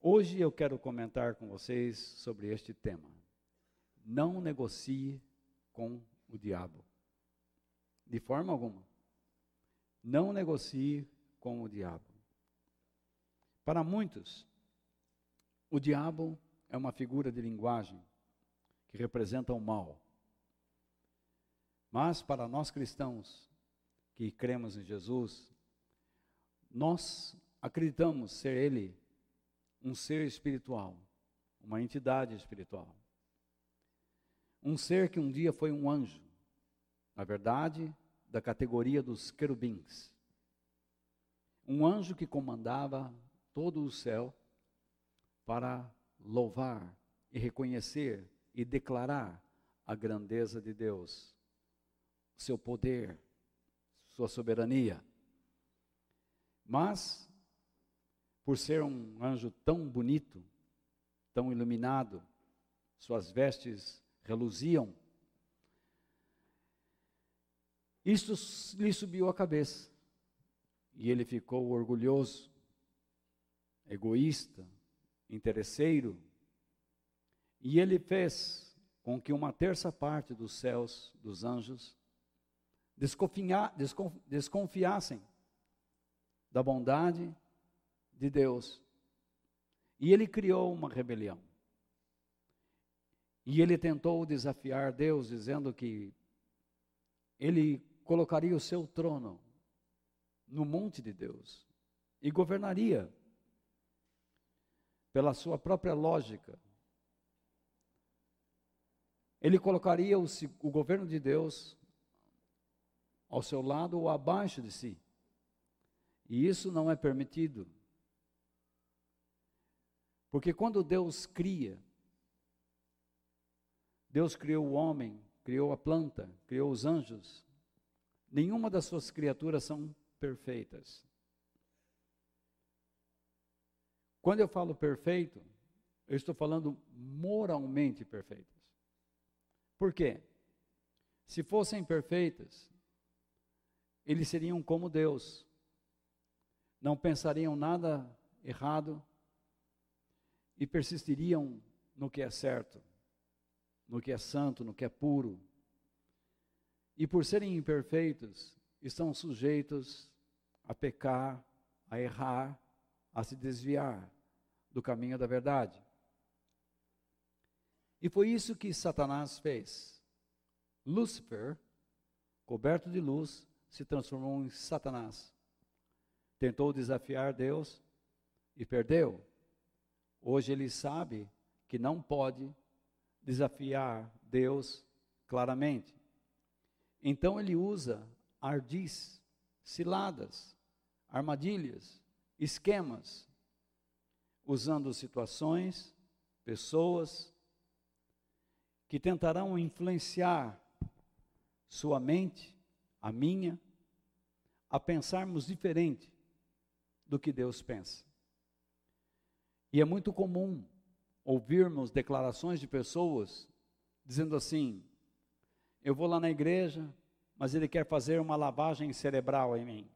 Hoje eu quero comentar com vocês sobre este tema. Não negocie com o diabo. De forma alguma. Não negocie com o diabo. Para muitos, o diabo é uma figura de linguagem que representa o mal. Mas para nós cristãos que cremos em Jesus, nós acreditamos ser ele um ser espiritual, uma entidade espiritual. Um ser que um dia foi um anjo, na verdade, da categoria dos querubins. Um anjo que comandava todo o céu para louvar e reconhecer e declarar a grandeza de Deus, seu poder, sua soberania. Mas por ser um anjo tão bonito, tão iluminado, suas vestes reluziam. Isto lhe subiu à cabeça. E ele ficou orgulhoso, egoísta, interesseiro. E ele fez com que uma terça parte dos céus, dos anjos, desconfiassem da bondade de Deus. E ele criou uma rebelião. E ele tentou desafiar Deus, dizendo que ele colocaria o seu trono no monte de Deus e governaria pela sua própria lógica. Ele colocaria o, o governo de Deus ao seu lado ou abaixo de si. E isso não é permitido. Porque quando Deus cria, Deus criou o homem, criou a planta, criou os anjos. Nenhuma das suas criaturas são perfeitas. Quando eu falo perfeito, eu estou falando moralmente perfeitas. Por quê? Se fossem perfeitas, eles seriam como Deus. Não pensariam nada errado, e persistiriam no que é certo, no que é santo, no que é puro. E por serem imperfeitos, estão sujeitos a pecar, a errar, a se desviar do caminho da verdade. E foi isso que Satanás fez. Lúcifer, coberto de luz, se transformou em Satanás. Tentou desafiar Deus e perdeu. Hoje ele sabe que não pode desafiar Deus claramente. Então ele usa ardis, ciladas, armadilhas, esquemas, usando situações, pessoas que tentarão influenciar sua mente, a minha, a pensarmos diferente do que Deus pensa. E é muito comum ouvirmos declarações de pessoas dizendo assim: eu vou lá na igreja, mas ele quer fazer uma lavagem cerebral em mim.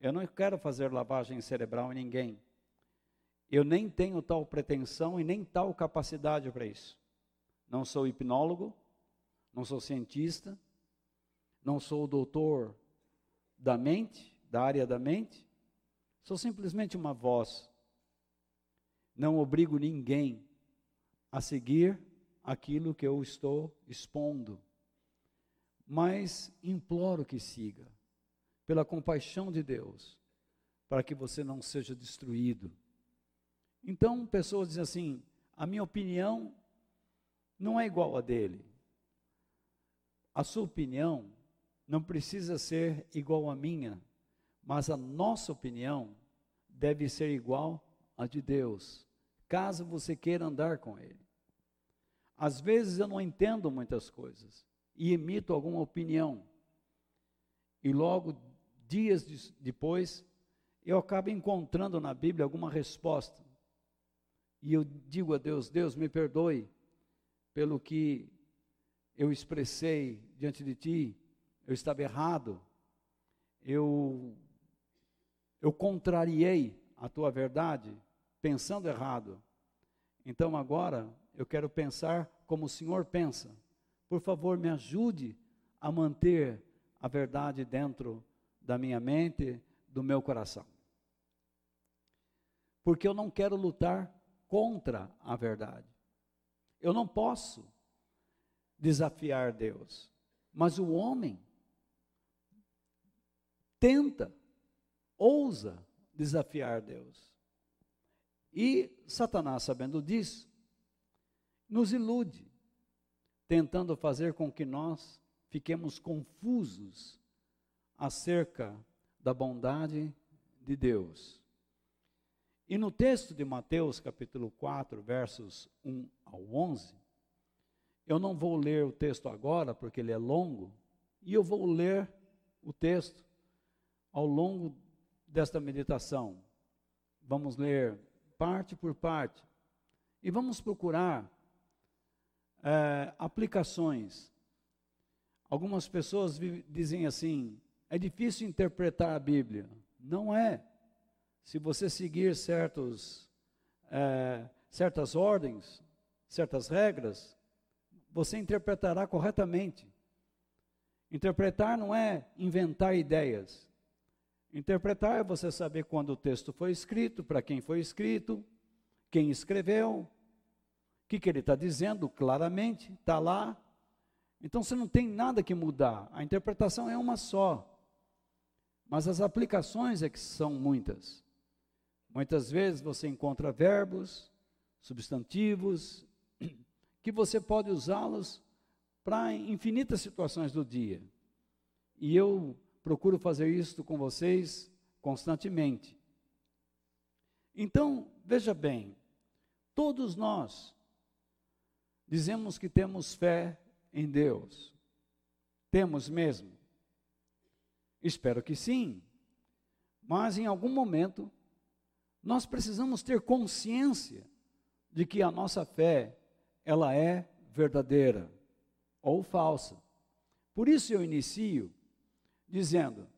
Eu não quero fazer lavagem cerebral em ninguém. Eu nem tenho tal pretensão e nem tal capacidade para isso. Não sou hipnólogo, não sou cientista, não sou doutor da mente, da área da mente. Sou simplesmente uma voz não obrigo ninguém a seguir aquilo que eu estou expondo, mas imploro que siga, pela compaixão de Deus, para que você não seja destruído. Então, pessoas dizem assim: a minha opinião não é igual a dele. A sua opinião não precisa ser igual à minha, mas a nossa opinião deve ser igual a de Deus, caso você queira andar com Ele. Às vezes eu não entendo muitas coisas e emito alguma opinião, e logo, dias de, depois, eu acabo encontrando na Bíblia alguma resposta. E eu digo a Deus: Deus, me perdoe pelo que eu expressei diante de Ti, eu estava errado, eu, eu contrariei a Tua verdade, pensando errado. Então agora eu quero pensar como o Senhor pensa. Por favor, me ajude a manter a verdade dentro da minha mente, do meu coração. Porque eu não quero lutar contra a verdade. Eu não posso desafiar Deus. Mas o homem tenta, ousa desafiar Deus. E Satanás, sabendo disso, nos ilude, tentando fazer com que nós fiquemos confusos acerca da bondade de Deus. E no texto de Mateus, capítulo 4, versos 1 ao 11, eu não vou ler o texto agora, porque ele é longo, e eu vou ler o texto ao longo desta meditação. Vamos ler parte por parte e vamos procurar é, aplicações. Algumas pessoas dizem assim: é difícil interpretar a Bíblia. Não é. Se você seguir certos, é, certas ordens, certas regras, você interpretará corretamente. Interpretar não é inventar ideias. Interpretar é você saber quando o texto foi escrito, para quem foi escrito, quem escreveu, o que, que ele está dizendo claramente, está lá. Então você não tem nada que mudar. A interpretação é uma só. Mas as aplicações é que são muitas. Muitas vezes você encontra verbos, substantivos, que você pode usá-los para infinitas situações do dia. E eu procuro fazer isso com vocês constantemente. Então, veja bem, todos nós dizemos que temos fé em Deus. Temos mesmo? Espero que sim. Mas em algum momento nós precisamos ter consciência de que a nossa fé ela é verdadeira ou falsa. Por isso eu inicio dizendo: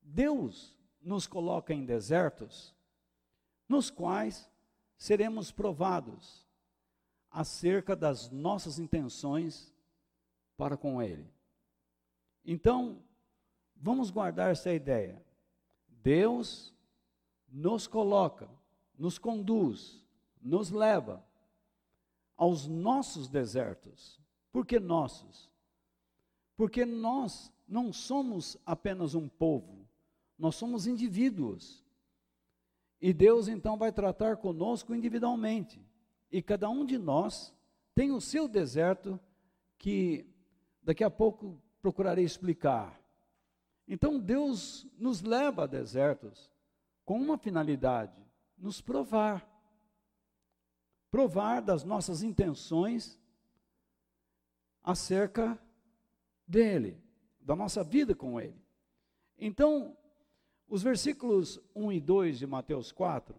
Deus nos coloca em desertos nos quais seremos provados acerca das nossas intenções para com Ele. Então, vamos guardar essa ideia. Deus nos coloca, nos conduz, nos leva aos nossos desertos. Por que nossos? Porque nós não somos apenas um povo, nós somos indivíduos. E Deus então vai tratar conosco individualmente. E cada um de nós tem o seu deserto que daqui a pouco procurarei explicar. Então Deus nos leva a desertos com uma finalidade: nos provar provar das nossas intenções acerca dele, da nossa vida com ele. Então, os versículos 1 e 2 de Mateus 4,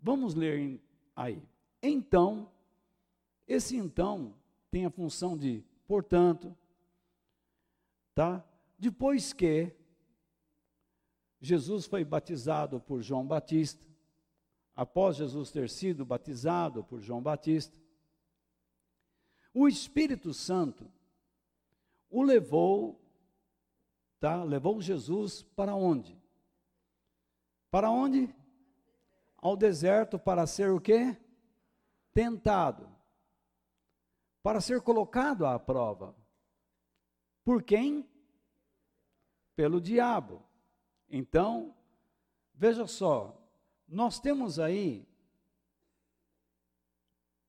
vamos ler aí. Então, esse então tem a função de, portanto, tá? Depois que Jesus foi batizado por João Batista, após Jesus ter sido batizado por João Batista, o Espírito Santo o levou, tá? Levou Jesus para onde? Para onde? Ao deserto para ser o quê? Tentado. Para ser colocado à prova. Por quem? Pelo diabo. Então, veja só, nós temos aí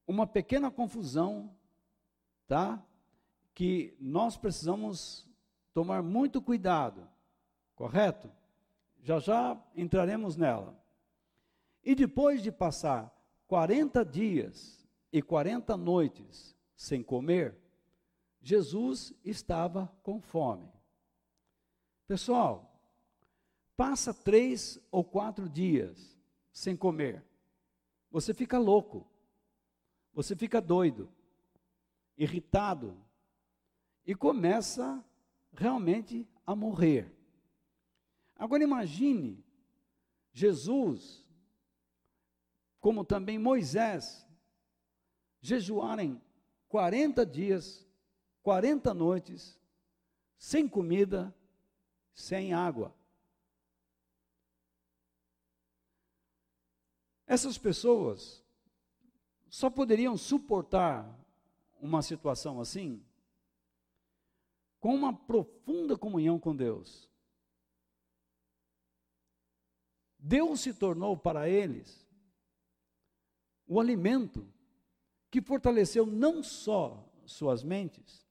uma pequena confusão, tá? Que nós precisamos tomar muito cuidado, correto? Já já entraremos nela. E depois de passar 40 dias e 40 noites sem comer, Jesus estava com fome. Pessoal, passa três ou quatro dias sem comer. Você fica louco. Você fica doido, irritado e começa realmente a morrer. Agora imagine Jesus como também Moisés, jejuarem 40 dias, 40 noites, sem comida, sem água. Essas pessoas só poderiam suportar uma situação assim com uma profunda comunhão com Deus. Deus se tornou para eles o alimento que fortaleceu não só suas mentes,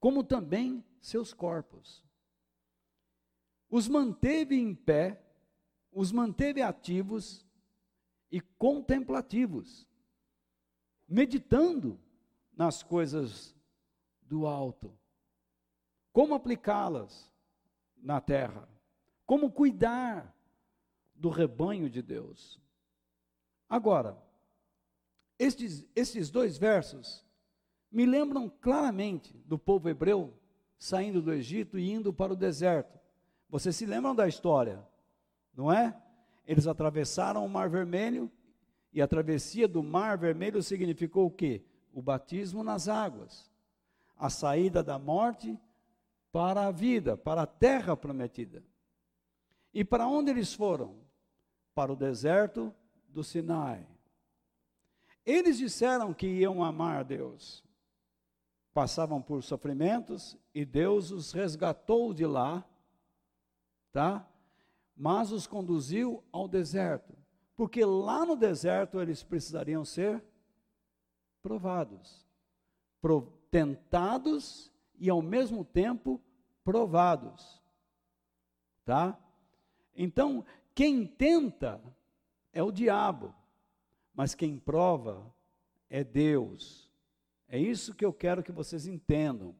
como também seus corpos. Os manteve em pé, os manteve ativos e contemplativos, meditando nas coisas do alto. Como aplicá-las na terra? Como cuidar do rebanho de Deus? Agora, estes, estes dois versos me lembram claramente do povo hebreu saindo do Egito e indo para o deserto. Vocês se lembram da história, não é? Eles atravessaram o Mar Vermelho e a travessia do Mar Vermelho significou o quê? O batismo nas águas, a saída da morte para a vida, para a terra prometida. E para onde eles foram? Para o deserto do Sinai. Eles disseram que iam amar a Deus. Passavam por sofrimentos e Deus os resgatou de lá, tá? Mas os conduziu ao deserto, porque lá no deserto eles precisariam ser provados, tentados e ao mesmo tempo provados. Tá? Então, quem tenta é o diabo mas quem prova é Deus. É isso que eu quero que vocês entendam.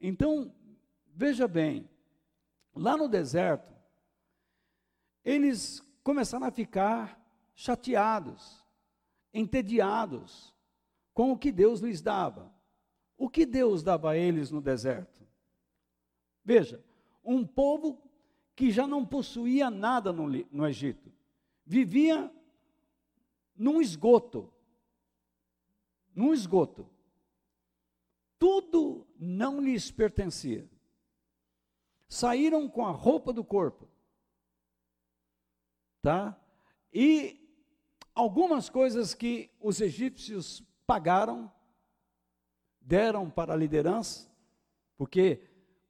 Então, veja bem, lá no deserto, eles começaram a ficar chateados, entediados com o que Deus lhes dava. O que Deus dava a eles no deserto? Veja, um povo que já não possuía nada no, no Egito, vivia num esgoto. Num esgoto. Tudo não lhes pertencia. Saíram com a roupa do corpo. Tá? E algumas coisas que os egípcios pagaram, deram para a liderança, porque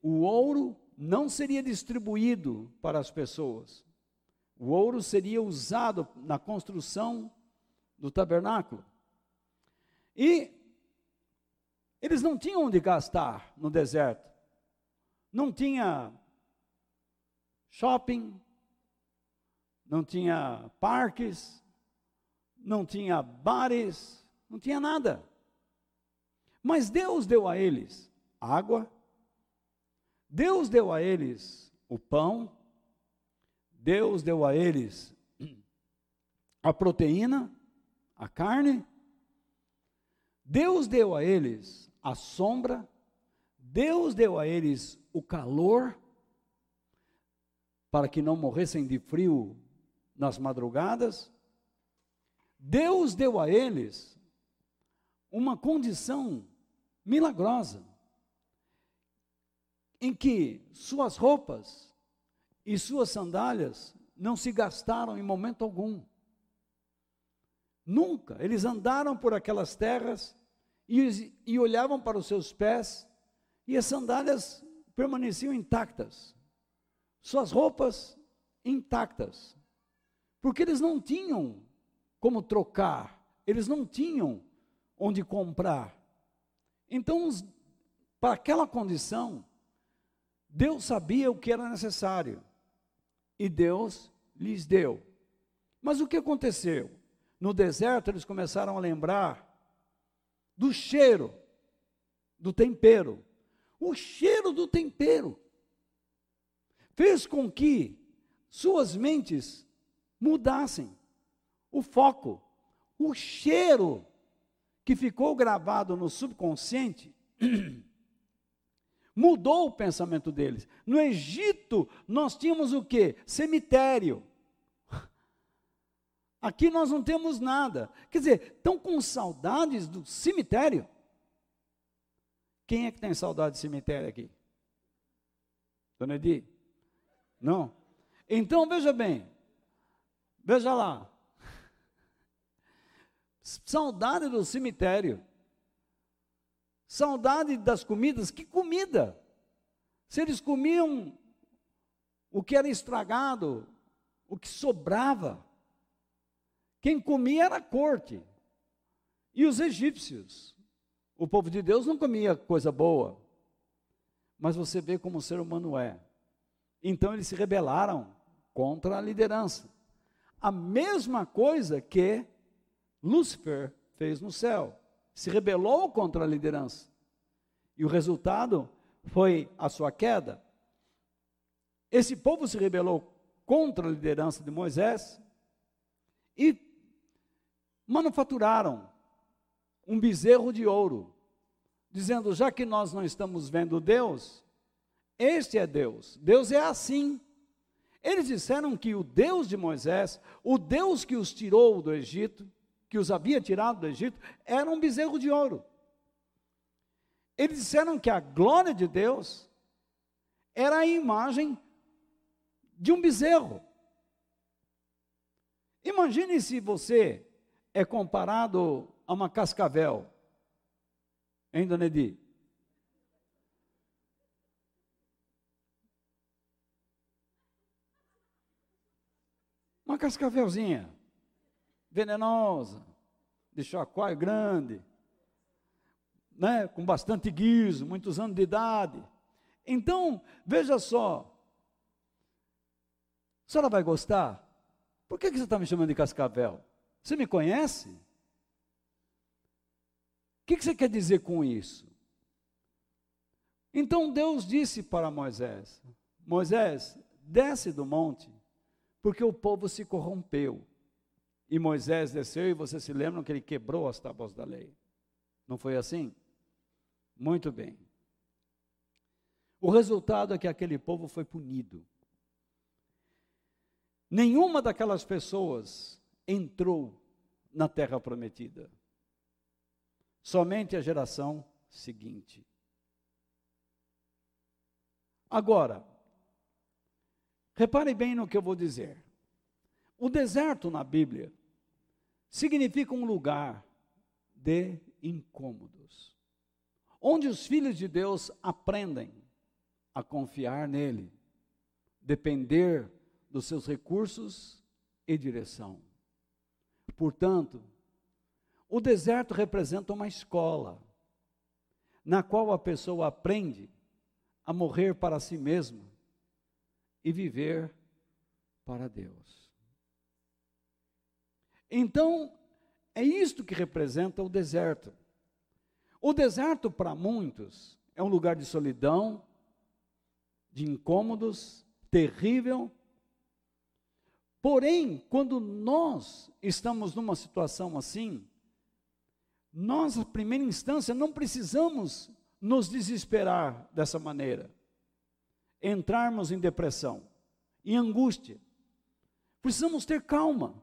o ouro não seria distribuído para as pessoas. O ouro seria usado na construção do tabernáculo. E eles não tinham onde gastar no deserto. Não tinha shopping, não tinha parques, não tinha bares, não tinha nada. Mas Deus deu a eles água, Deus deu a eles o pão, Deus deu a eles a proteína, a carne. Deus deu a eles a sombra, Deus deu a eles o calor, para que não morressem de frio nas madrugadas. Deus deu a eles uma condição milagrosa, em que suas roupas e suas sandálias não se gastaram em momento algum. Nunca. Eles andaram por aquelas terras e, e olhavam para os seus pés e as sandálias permaneciam intactas. Suas roupas intactas. Porque eles não tinham como trocar, eles não tinham onde comprar. Então, para aquela condição, Deus sabia o que era necessário e Deus lhes deu. Mas o que aconteceu? no deserto, eles começaram a lembrar do cheiro, do tempero. O cheiro do tempero fez com que suas mentes mudassem o foco, o cheiro que ficou gravado no subconsciente mudou o pensamento deles. No Egito, nós tínhamos o que? Cemitério. Aqui nós não temos nada. Quer dizer, estão com saudades do cemitério. Quem é que tem saudade de cemitério aqui? Dona Edi? Não? Então, veja bem. Veja lá. Saudade do cemitério. Saudade das comidas. Que comida? Se eles comiam o que era estragado, o que sobrava, quem comia era a corte. E os egípcios. O povo de Deus não comia coisa boa. Mas você vê como o ser humano é. Então eles se rebelaram contra a liderança. A mesma coisa que Lúcifer fez no céu. Se rebelou contra a liderança. E o resultado foi a sua queda. Esse povo se rebelou contra a liderança de Moisés e manufaturaram um bezerro de ouro, dizendo: já que nós não estamos vendo Deus, este é Deus. Deus é assim. Eles disseram que o Deus de Moisés, o Deus que os tirou do Egito, que os havia tirado do Egito, era um bezerro de ouro. Eles disseram que a glória de Deus era a imagem de um bezerro. Imagine se você é comparado a uma cascavel. Hein, Dona? Uma cascavelzinha venenosa, de chacoalho grande, né, com bastante guiso, muitos anos de idade. Então, veja só, a senhora vai gostar? Por que, que você está me chamando de cascavel? Você me conhece? O que, que você quer dizer com isso? Então Deus disse para Moisés: Moisés, desce do monte, porque o povo se corrompeu. E Moisés desceu, e vocês se lembram que ele quebrou as tábuas da lei. Não foi assim? Muito bem. O resultado é que aquele povo foi punido. Nenhuma daquelas pessoas entrou na terra prometida. Somente a geração seguinte. Agora, repare bem no que eu vou dizer. O deserto na Bíblia significa um lugar de incômodos, onde os filhos de Deus aprendem a confiar nele, depender dos seus recursos e direção. Portanto, o deserto representa uma escola, na qual a pessoa aprende a morrer para si mesma e viver para Deus. Então, é isto que representa o deserto. O deserto, para muitos, é um lugar de solidão, de incômodos, terrível, Porém, quando nós estamos numa situação assim, nós, na primeira instância, não precisamos nos desesperar dessa maneira, entrarmos em depressão, em angústia. Precisamos ter calma,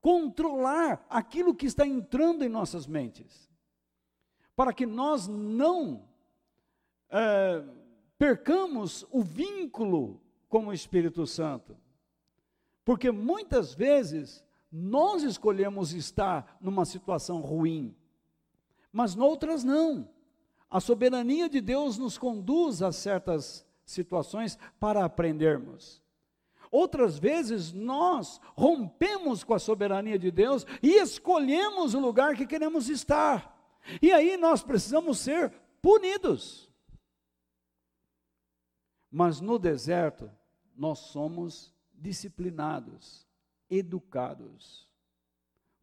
controlar aquilo que está entrando em nossas mentes, para que nós não é, percamos o vínculo com o Espírito Santo. Porque muitas vezes nós escolhemos estar numa situação ruim, mas noutras não. A soberania de Deus nos conduz a certas situações para aprendermos. Outras vezes nós rompemos com a soberania de Deus e escolhemos o lugar que queremos estar. E aí nós precisamos ser punidos. Mas no deserto nós somos disciplinados, educados,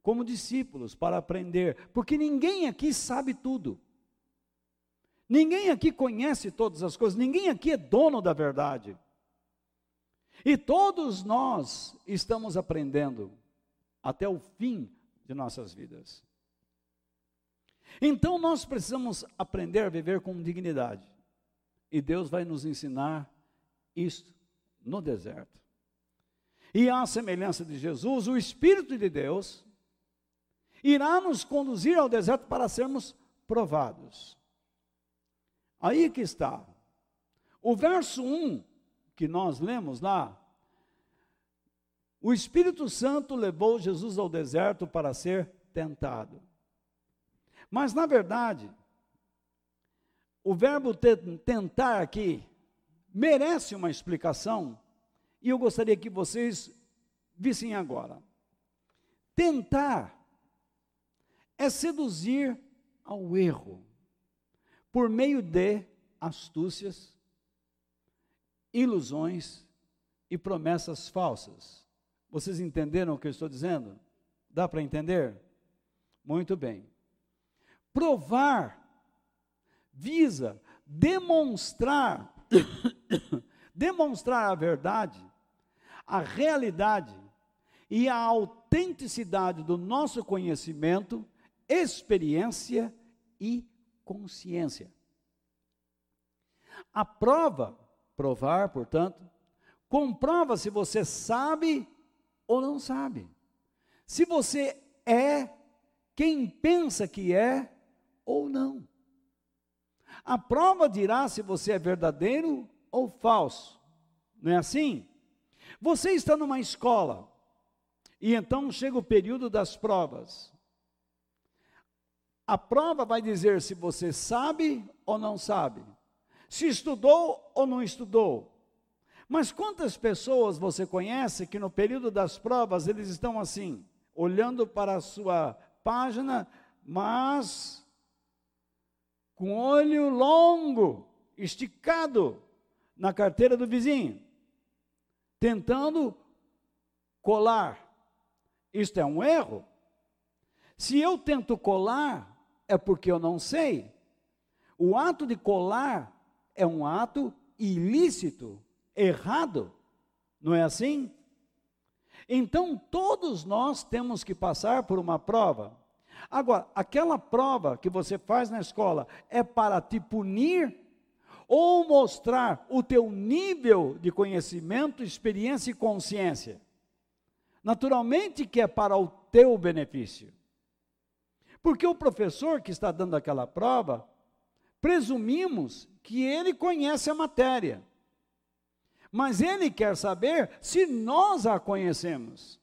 como discípulos para aprender, porque ninguém aqui sabe tudo. Ninguém aqui conhece todas as coisas, ninguém aqui é dono da verdade. E todos nós estamos aprendendo até o fim de nossas vidas. Então nós precisamos aprender a viver com dignidade. E Deus vai nos ensinar isto no deserto. E à semelhança de Jesus, o Espírito de Deus irá nos conduzir ao deserto para sermos provados. Aí que está. O verso 1 que nós lemos lá, o Espírito Santo levou Jesus ao deserto para ser tentado. Mas, na verdade, o verbo tentar aqui merece uma explicação e eu gostaria que vocês vissem agora. Tentar é seduzir ao erro por meio de astúcias, ilusões e promessas falsas. Vocês entenderam o que eu estou dizendo? Dá para entender? Muito bem. Provar visa demonstrar demonstrar a verdade, a realidade e a autenticidade do nosso conhecimento, experiência e consciência. A prova, provar, portanto, comprova se você sabe ou não sabe. Se você é quem pensa que é ou não. A prova dirá se você é verdadeiro ou falso. Não é assim? Você está numa escola e então chega o período das provas. A prova vai dizer se você sabe ou não sabe, se estudou ou não estudou. Mas quantas pessoas você conhece que no período das provas eles estão assim, olhando para a sua página, mas com olho longo, esticado na carteira do vizinho, tentando colar. Isto é um erro. Se eu tento colar, é porque eu não sei. O ato de colar é um ato ilícito, errado. Não é assim? Então, todos nós temos que passar por uma prova. Agora, aquela prova que você faz na escola é para te punir ou mostrar o teu nível de conhecimento, experiência e consciência. Naturalmente que é para o teu benefício. Porque o professor que está dando aquela prova, presumimos que ele conhece a matéria. Mas ele quer saber se nós a conhecemos.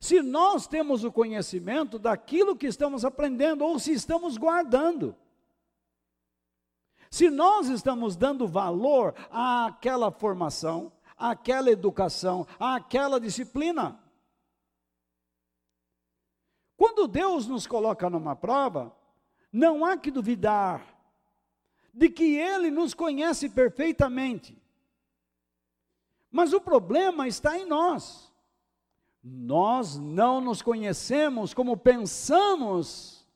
Se nós temos o conhecimento daquilo que estamos aprendendo ou se estamos guardando. Se nós estamos dando valor àquela formação, àquela educação, àquela disciplina. Quando Deus nos coloca numa prova, não há que duvidar de que Ele nos conhece perfeitamente. Mas o problema está em nós. Nós não nos conhecemos como pensamos.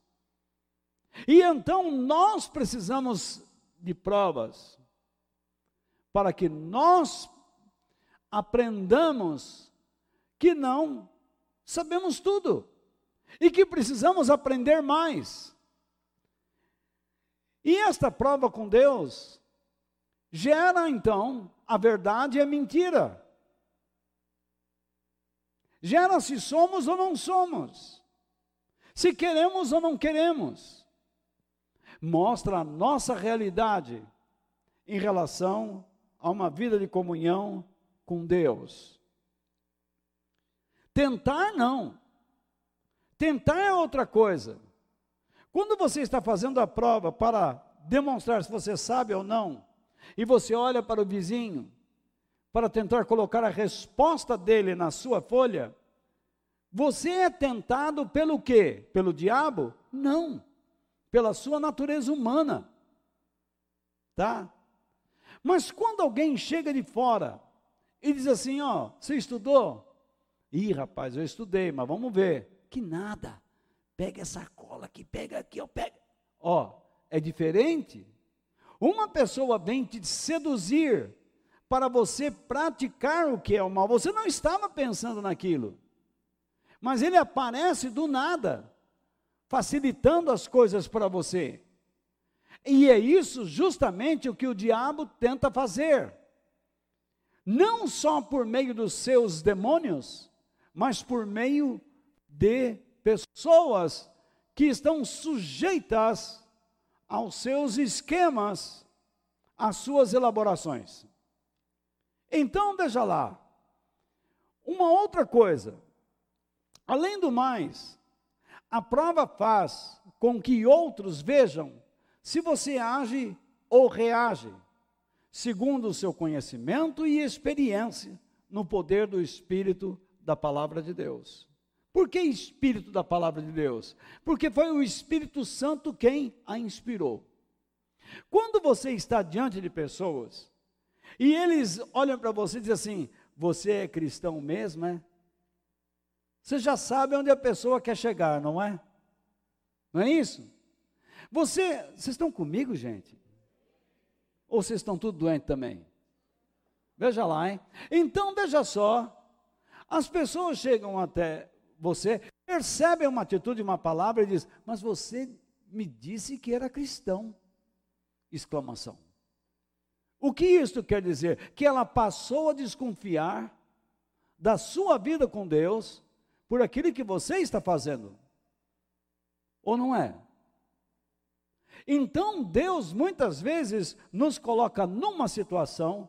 E então nós precisamos de provas, para que nós aprendamos que não sabemos tudo e que precisamos aprender mais. E esta prova com Deus gera então a verdade e a mentira. Gera se somos ou não somos, se queremos ou não queremos mostra a nossa realidade em relação a uma vida de comunhão com Deus. Tentar não. Tentar é outra coisa. Quando você está fazendo a prova para demonstrar se você sabe ou não, e você olha para o vizinho para tentar colocar a resposta dele na sua folha, você é tentado pelo quê? Pelo diabo? Não pela sua natureza humana. Tá? Mas quando alguém chega de fora e diz assim, ó, você estudou? Ih, rapaz, eu estudei, mas vamos ver. Que nada. Pega essa cola aqui, pega aqui, ó, pega. Ó, é diferente. Uma pessoa vem te seduzir para você praticar o que é o mal. Você não estava pensando naquilo. Mas ele aparece do nada facilitando as coisas para você. E é isso justamente o que o diabo tenta fazer. não só por meio dos seus demônios, mas por meio de pessoas que estão sujeitas aos seus esquemas, às suas elaborações. Então, veja lá, uma outra coisa, além do mais, a prova faz com que outros vejam se você age ou reage segundo o seu conhecimento e experiência no poder do Espírito da palavra de Deus. Por que Espírito da palavra de Deus? Porque foi o Espírito Santo quem a inspirou. Quando você está diante de pessoas e eles olham para você e dizem assim: Você é cristão mesmo, é? Você já sabe onde a pessoa quer chegar, não é? Não é isso? Você, vocês estão comigo, gente? Ou vocês estão tudo doentes também? Veja lá, hein? Então, veja só. As pessoas chegam até você, percebem uma atitude, uma palavra e dizem, mas você me disse que era cristão. Exclamação. O que isto quer dizer? Que ela passou a desconfiar da sua vida com Deus por aquilo que você está fazendo. Ou não é? Então Deus muitas vezes nos coloca numa situação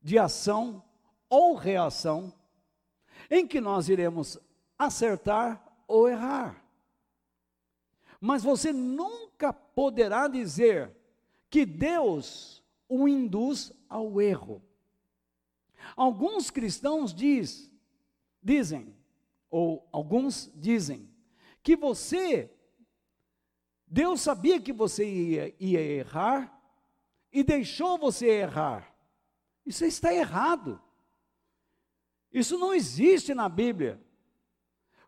de ação ou reação em que nós iremos acertar ou errar. Mas você nunca poderá dizer que Deus o induz ao erro. Alguns cristãos diz, dizem, ou alguns dizem, que você Deus sabia que você ia, ia errar e deixou você errar. Isso está errado. Isso não existe na Bíblia.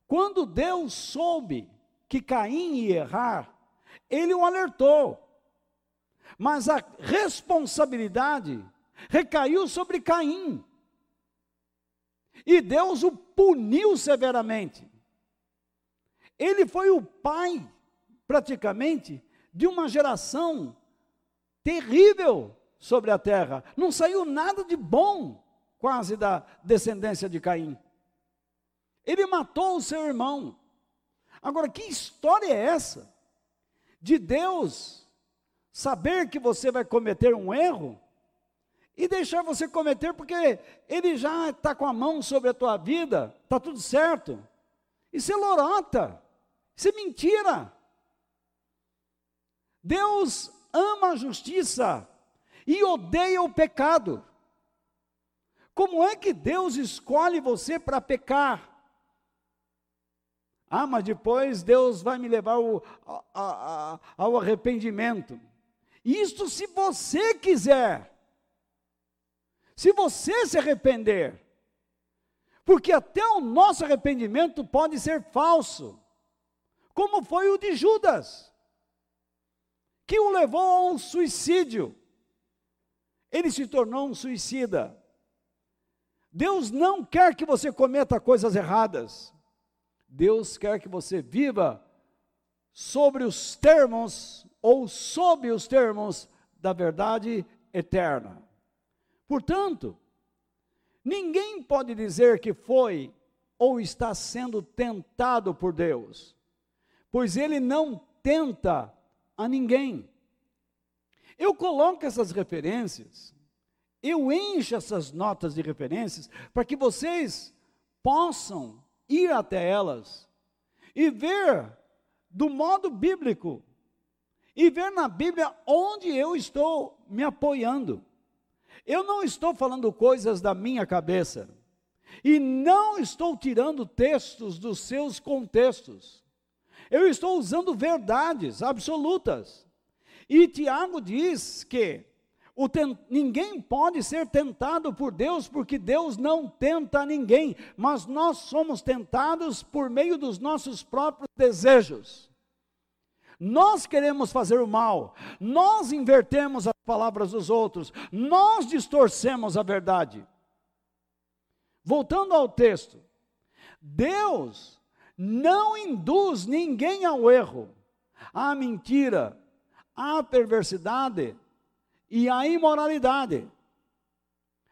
Quando Deus soube que Caim ia errar, ele o alertou. Mas a responsabilidade recaiu sobre Caim. E Deus o puniu severamente. Ele foi o pai praticamente, de uma geração terrível sobre a terra. Não saiu nada de bom, quase, da descendência de Caim. Ele matou o seu irmão. Agora, que história é essa? De Deus saber que você vai cometer um erro e deixar você cometer, porque Ele já está com a mão sobre a tua vida, está tudo certo. Isso é lorota, isso é mentira. Deus ama a justiça e odeia o pecado. Como é que Deus escolhe você para pecar? Ah, mas depois Deus vai me levar ao, ao, ao arrependimento. Isto se você quiser. Se você se arrepender. Porque até o nosso arrependimento pode ser falso. Como foi o de Judas que o levou ao suicídio. Ele se tornou um suicida. Deus não quer que você cometa coisas erradas. Deus quer que você viva sobre os termos ou sob os termos da verdade eterna. Portanto, ninguém pode dizer que foi ou está sendo tentado por Deus, pois ele não tenta a ninguém. Eu coloco essas referências, eu encho essas notas de referências para que vocês possam ir até elas e ver do modo bíblico e ver na Bíblia onde eu estou me apoiando. Eu não estou falando coisas da minha cabeça e não estou tirando textos dos seus contextos. Eu estou usando verdades absolutas. E Tiago diz que ninguém pode ser tentado por Deus, porque Deus não tenta ninguém, mas nós somos tentados por meio dos nossos próprios desejos. Nós queremos fazer o mal, nós invertemos as palavras dos outros, nós distorcemos a verdade. Voltando ao texto, Deus não induz ninguém ao erro, à mentira, à perversidade e à imoralidade.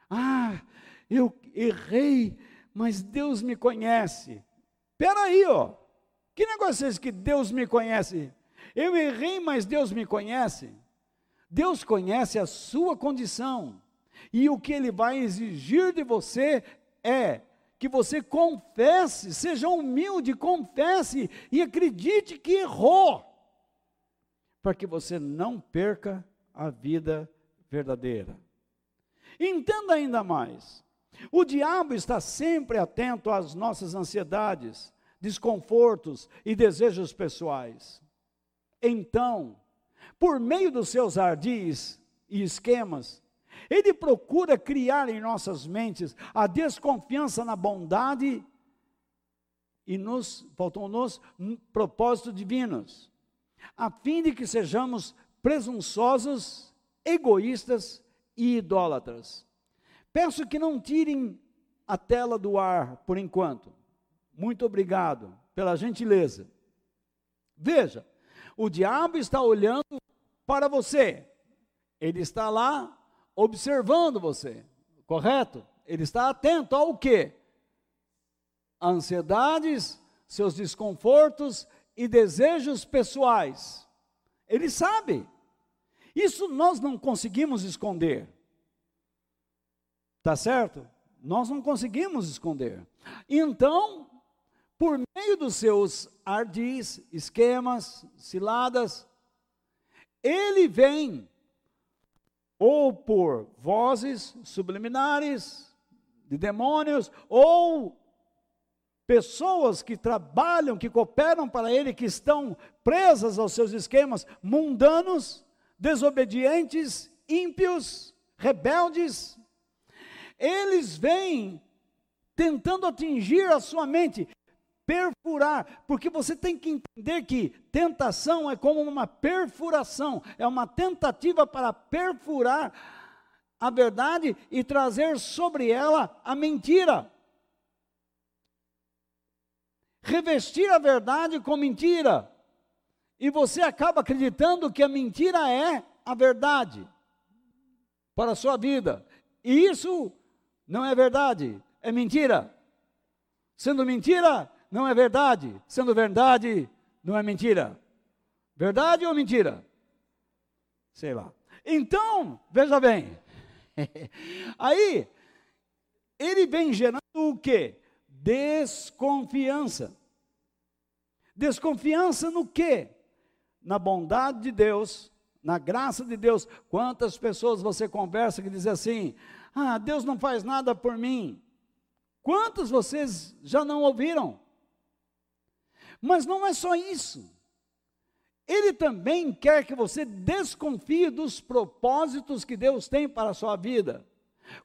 Ah, eu errei, mas Deus me conhece. Espera aí, ó. Que negócio é esse que Deus me conhece? Eu errei, mas Deus me conhece. Deus conhece a sua condição. E o que Ele vai exigir de você é que você confesse, seja humilde, confesse e acredite que errou, para que você não perca a vida verdadeira. Entenda ainda mais: o diabo está sempre atento às nossas ansiedades, desconfortos e desejos pessoais. Então, por meio dos seus ardis e esquemas, ele procura criar em nossas mentes a desconfiança na bondade e nos, faltam-nos, propósitos divinos, a fim de que sejamos presunçosos, egoístas e idólatras. Peço que não tirem a tela do ar por enquanto. Muito obrigado pela gentileza. Veja, o diabo está olhando para você. Ele está lá observando você, correto? Ele está atento ao quê? Ansiedades, seus desconfortos e desejos pessoais. Ele sabe. Isso nós não conseguimos esconder. Tá certo? Nós não conseguimos esconder. Então, por meio dos seus ardis, esquemas, ciladas, ele vem ou por vozes subliminares de demônios, ou pessoas que trabalham, que cooperam para ele, que estão presas aos seus esquemas mundanos, desobedientes, ímpios, rebeldes. Eles vêm tentando atingir a sua mente, perfurar, porque você tem que entender que tentação é como uma perfuração, é uma tentativa para perfurar a verdade e trazer sobre ela a mentira. Revestir a verdade com mentira. E você acaba acreditando que a mentira é a verdade para a sua vida. E isso não é verdade, é mentira. Sendo mentira, não é verdade. Sendo verdade, não é mentira. Verdade ou mentira? Sei lá. Então, veja bem. Aí, ele vem gerando o quê? Desconfiança. Desconfiança no quê? Na bondade de Deus, na graça de Deus. Quantas pessoas você conversa que dizem assim: Ah, Deus não faz nada por mim. Quantos vocês já não ouviram? Mas não é só isso. Ele também quer que você desconfie dos propósitos que Deus tem para a sua vida.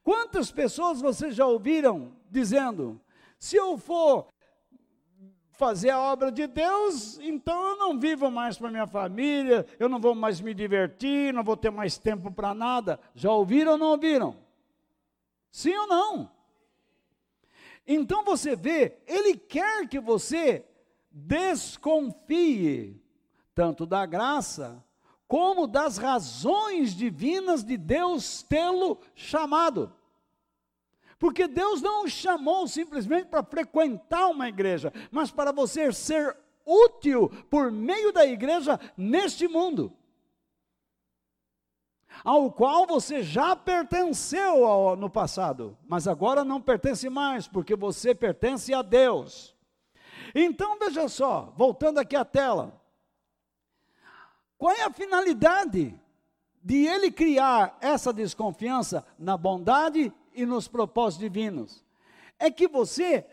Quantas pessoas vocês já ouviram dizendo: se eu for fazer a obra de Deus, então eu não vivo mais para minha família, eu não vou mais me divertir, não vou ter mais tempo para nada. Já ouviram ou não ouviram? Sim ou não? Então você vê, ele quer que você desconfie tanto da graça como das razões divinas de Deus tê-lo chamado. Porque Deus não o chamou simplesmente para frequentar uma igreja, mas para você ser útil por meio da igreja neste mundo, ao qual você já pertenceu ao, no passado, mas agora não pertence mais, porque você pertence a Deus. Então veja só, voltando aqui à tela. Qual é a finalidade de ele criar essa desconfiança na bondade e nos propósitos divinos? É que você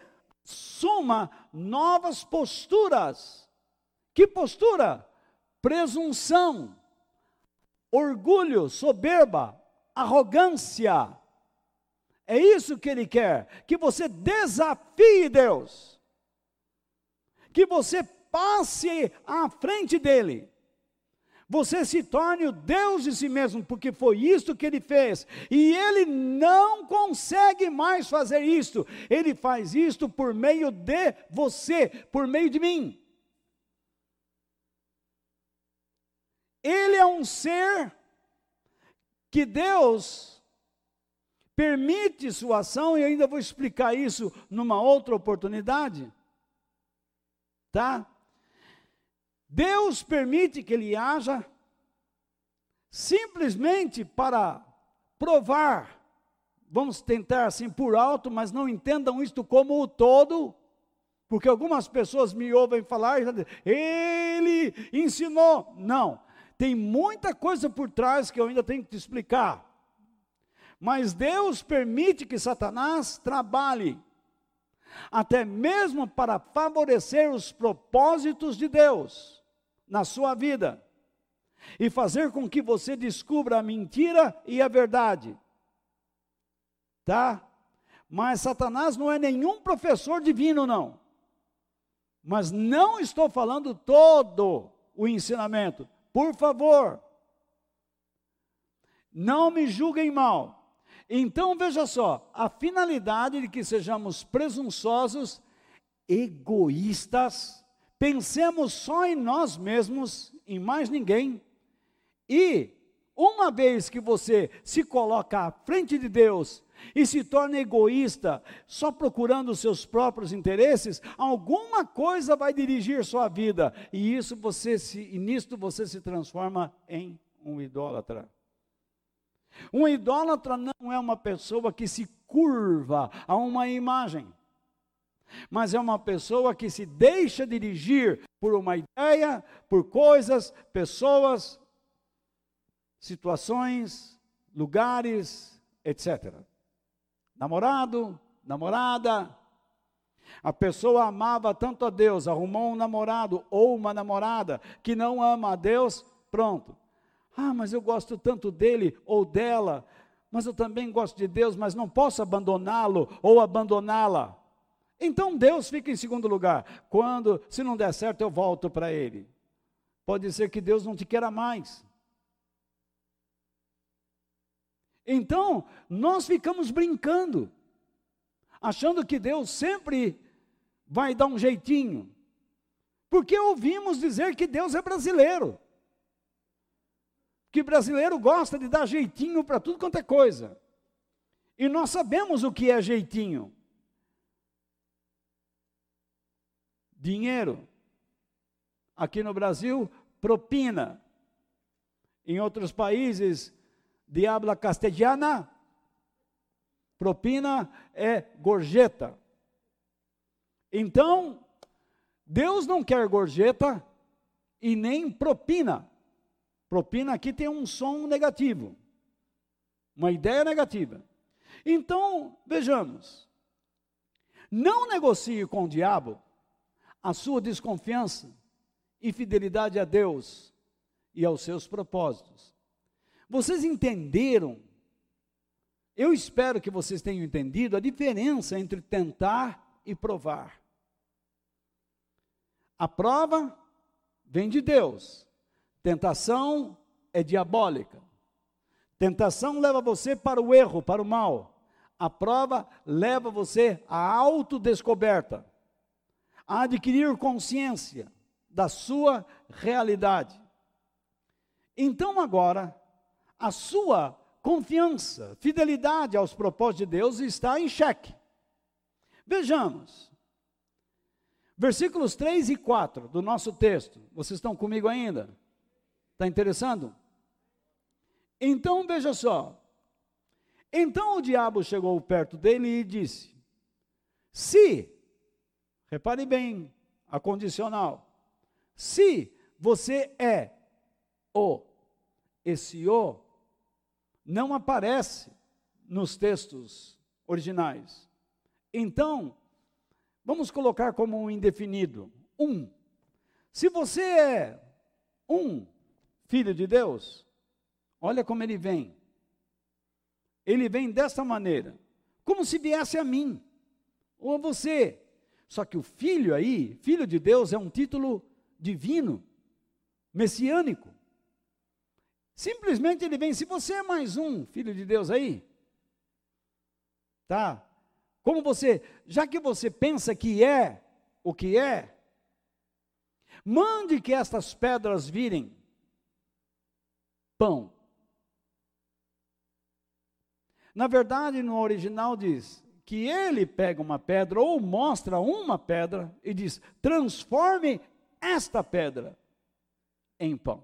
soma novas posturas. Que postura? Presunção, orgulho, soberba, arrogância. É isso que ele quer, que você desafie Deus que você passe à frente dele. Você se torne o Deus de si mesmo, porque foi isto que ele fez. E ele não consegue mais fazer isto. Ele faz isto por meio de você, por meio de mim. Ele é um ser que Deus permite sua ação, e ainda vou explicar isso numa outra oportunidade. Tá? Deus permite que ele haja simplesmente para provar. Vamos tentar assim por alto, mas não entendam isto como o todo, porque algumas pessoas me ouvem falar, ele ensinou. Não, tem muita coisa por trás que eu ainda tenho que te explicar. Mas Deus permite que Satanás trabalhe, até mesmo para favorecer os propósitos de Deus na sua vida e fazer com que você descubra a mentira e a verdade. Tá? Mas Satanás não é nenhum professor divino, não. Mas não estou falando todo o ensinamento. Por favor, não me julguem mal. Então veja só, a finalidade de que sejamos presunçosos, egoístas, pensemos só em nós mesmos, em mais ninguém, e uma vez que você se coloca à frente de Deus e se torna egoísta, só procurando os seus próprios interesses, alguma coisa vai dirigir sua vida, e isso você se, e nisto você se transforma em um idólatra. Um idólatra não é uma pessoa que se curva a uma imagem, mas é uma pessoa que se deixa dirigir por uma ideia, por coisas, pessoas, situações, lugares, etc. Namorado, namorada. A pessoa amava tanto a Deus, arrumou um namorado ou uma namorada que não ama a Deus, pronto ah, mas eu gosto tanto dele ou dela, mas eu também gosto de Deus, mas não posso abandoná-lo ou abandoná-la. Então Deus fica em segundo lugar. Quando, se não der certo, eu volto para Ele. Pode ser que Deus não te queira mais. Então, nós ficamos brincando, achando que Deus sempre vai dar um jeitinho. Porque ouvimos dizer que Deus é brasileiro que brasileiro gosta de dar jeitinho para tudo quanto é coisa. E nós sabemos o que é jeitinho. Dinheiro. Aqui no Brasil, propina. Em outros países, diabla castelhana, propina é gorjeta. Então, Deus não quer gorjeta e nem propina. Propina aqui tem um som negativo, uma ideia negativa. Então, vejamos. Não negocie com o diabo a sua desconfiança e fidelidade a Deus e aos seus propósitos. Vocês entenderam? Eu espero que vocês tenham entendido a diferença entre tentar e provar. A prova vem de Deus, Tentação é diabólica. Tentação leva você para o erro, para o mal. A prova leva você à autodescoberta, a adquirir consciência da sua realidade. Então agora, a sua confiança, fidelidade aos propósitos de Deus está em xeque. Vejamos. Versículos 3 e 4 do nosso texto. Vocês estão comigo ainda? Está interessando? Então veja só. Então o diabo chegou perto dele e disse: Se, repare bem a condicional, se você é o, esse o não aparece nos textos originais. Então, vamos colocar como um indefinido, um. Se você é um, filho de Deus, olha como ele vem. Ele vem dessa maneira, como se viesse a mim ou a você. Só que o filho aí, filho de Deus, é um título divino, messiânico. Simplesmente ele vem, se você é mais um filho de Deus aí, tá? Como você, já que você pensa que é o que é, mande que estas pedras virem pão. Na verdade, no original diz que ele pega uma pedra ou mostra uma pedra e diz: transforme esta pedra em pão.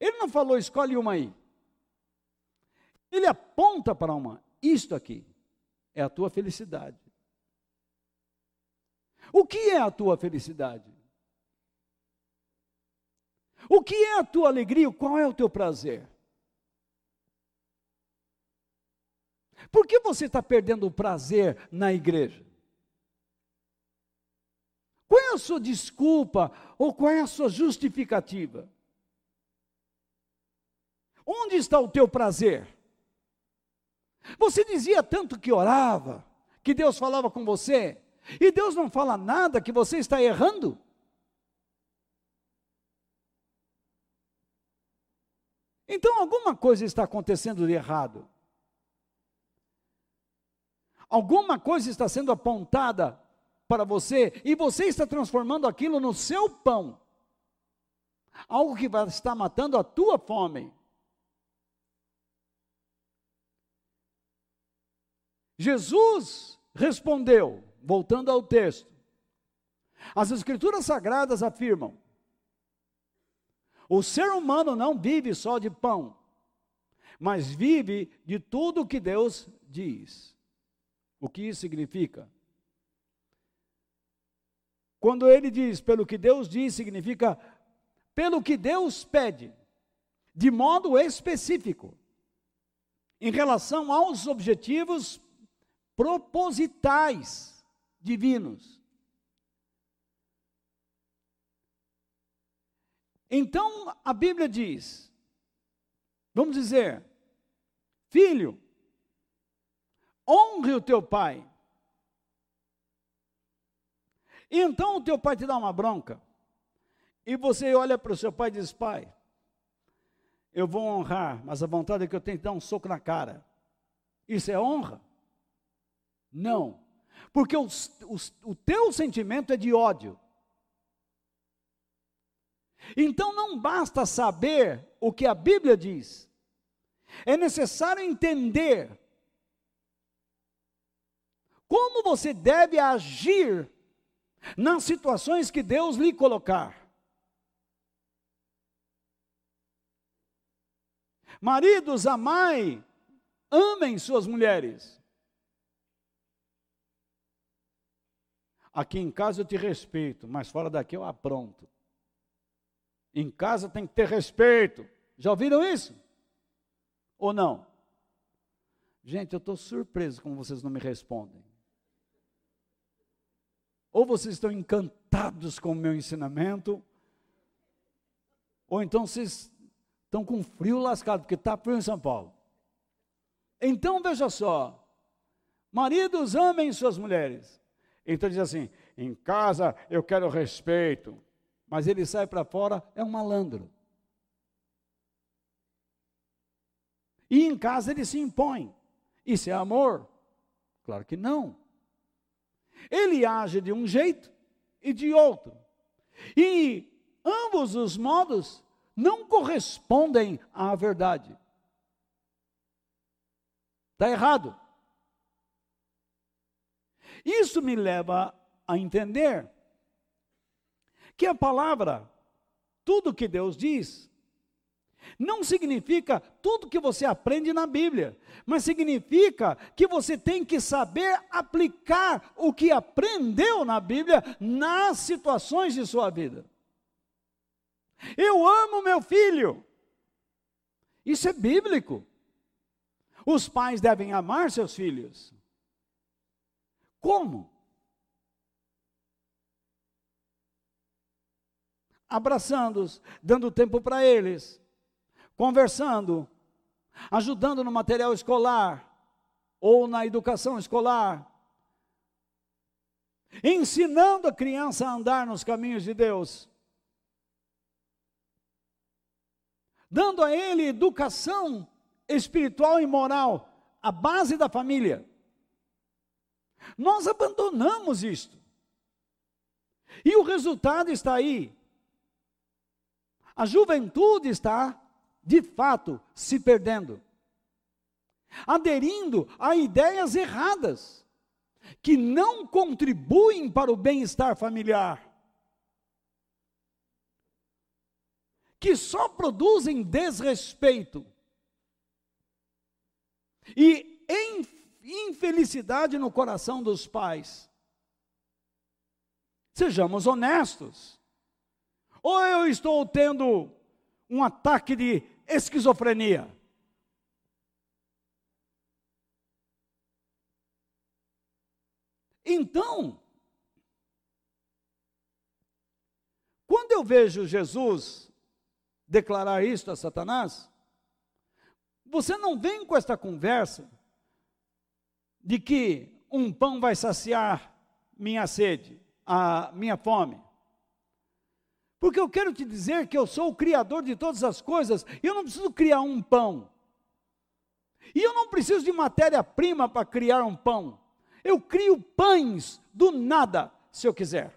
Ele não falou, escolhe uma aí. Ele aponta para uma. Isto aqui é a tua felicidade. O que é a tua felicidade? O que é a tua alegria? Qual é o teu prazer? Por que você está perdendo o prazer na igreja? Qual é a sua desculpa ou qual é a sua justificativa? Onde está o teu prazer? Você dizia tanto que orava, que Deus falava com você, e Deus não fala nada que você está errando? Então alguma coisa está acontecendo de errado. Alguma coisa está sendo apontada para você e você está transformando aquilo no seu pão. Algo que vai estar matando a tua fome. Jesus respondeu, voltando ao texto. As Escrituras Sagradas afirmam: o ser humano não vive só de pão, mas vive de tudo o que Deus diz. O que isso significa? Quando ele diz pelo que Deus diz, significa pelo que Deus pede, de modo específico, em relação aos objetivos propositais divinos. Então a Bíblia diz, vamos dizer, filho, honre o teu pai. E então o teu pai te dá uma bronca. E você olha para o seu pai e diz: Pai, eu vou honrar, mas a vontade é que eu tenho que dar um soco na cara. Isso é honra? Não. Porque o teu sentimento é de ódio. Então não basta saber o que a Bíblia diz, é necessário entender como você deve agir nas situações que Deus lhe colocar. Maridos, amai, amem suas mulheres. Aqui em casa eu te respeito, mas fora daqui eu apronto. Em casa tem que ter respeito. Já ouviram isso? Ou não? Gente, eu estou surpreso como vocês não me respondem. Ou vocês estão encantados com o meu ensinamento, ou então vocês estão com frio lascado, porque está frio em São Paulo. Então veja só: maridos amem suas mulheres, então diz assim: em casa eu quero respeito, mas ele sai para fora, é um malandro. E em casa ele se impõe. Isso é amor? Claro que não. Ele age de um jeito e de outro. E ambos os modos não correspondem à verdade. Está errado. Isso me leva a entender que a palavra, tudo que Deus diz, não significa tudo que você aprende na Bíblia, mas significa que você tem que saber aplicar o que aprendeu na Bíblia nas situações de sua vida. Eu amo meu filho. Isso é bíblico. Os pais devem amar seus filhos. Como? Abraçando-os, dando tempo para eles, conversando, ajudando no material escolar ou na educação escolar, ensinando a criança a andar nos caminhos de Deus, dando a ele educação espiritual e moral, a base da família. Nós abandonamos isto. E o resultado está aí. A juventude está, de fato, se perdendo. aderindo a ideias erradas, que não contribuem para o bem-estar familiar, que só produzem desrespeito e infelicidade no coração dos pais. Sejamos honestos. Ou eu estou tendo um ataque de esquizofrenia? Então, quando eu vejo Jesus declarar isto a Satanás, você não vem com esta conversa de que um pão vai saciar minha sede, a minha fome. Porque eu quero te dizer que eu sou o criador de todas as coisas, e eu não preciso criar um pão. E eu não preciso de matéria-prima para criar um pão. Eu crio pães do nada, se eu quiser.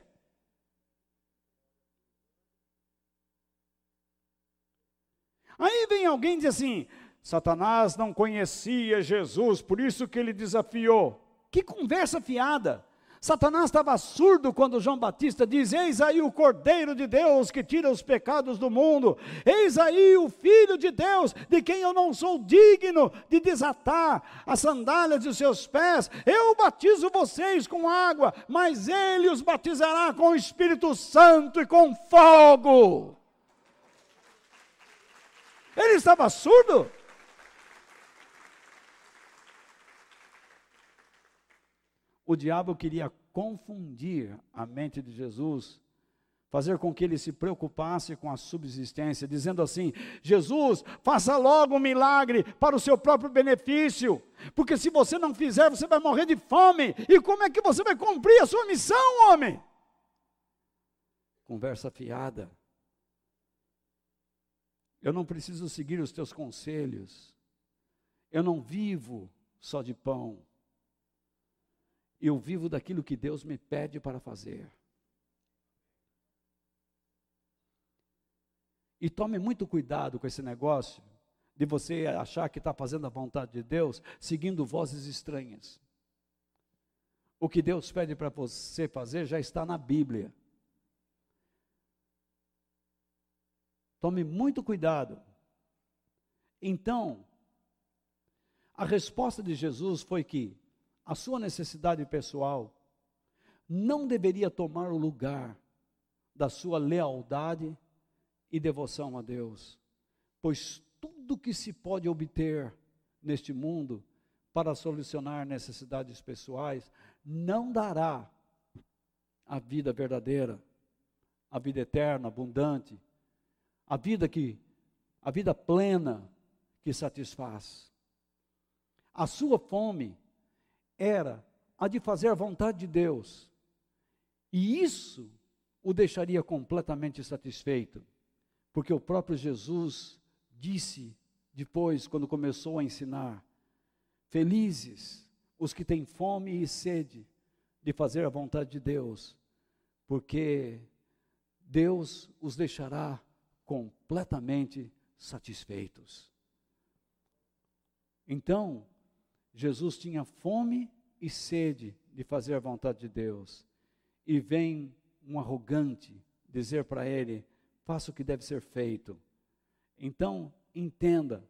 Aí vem alguém e diz assim: Satanás não conhecia Jesus, por isso que ele desafiou. Que conversa fiada! Satanás estava surdo quando João Batista diz: Eis aí o Cordeiro de Deus que tira os pecados do mundo, eis aí o Filho de Deus, de quem eu não sou digno de desatar as sandálias de seus pés. Eu batizo vocês com água, mas ele os batizará com o Espírito Santo e com fogo. Ele estava surdo? O diabo queria confundir a mente de Jesus, fazer com que ele se preocupasse com a subsistência, dizendo assim: Jesus, faça logo um milagre para o seu próprio benefício, porque se você não fizer, você vai morrer de fome, e como é que você vai cumprir a sua missão, homem? Conversa fiada. Eu não preciso seguir os teus conselhos. Eu não vivo só de pão eu vivo daquilo que Deus me pede para fazer. E tome muito cuidado com esse negócio de você achar que está fazendo a vontade de Deus seguindo vozes estranhas. O que Deus pede para você fazer já está na Bíblia. Tome muito cuidado. Então, a resposta de Jesus foi que a sua necessidade pessoal não deveria tomar o lugar da sua lealdade e devoção a Deus, pois tudo que se pode obter neste mundo para solucionar necessidades pessoais não dará a vida verdadeira, a vida eterna, abundante, a vida que a vida plena que satisfaz. A sua fome era a de fazer a vontade de Deus. E isso o deixaria completamente satisfeito, porque o próprio Jesus disse depois, quando começou a ensinar: Felizes os que têm fome e sede de fazer a vontade de Deus, porque Deus os deixará completamente satisfeitos. Então, Jesus tinha fome e sede de fazer a vontade de Deus. E vem um arrogante dizer para ele: faça o que deve ser feito. Então, entenda: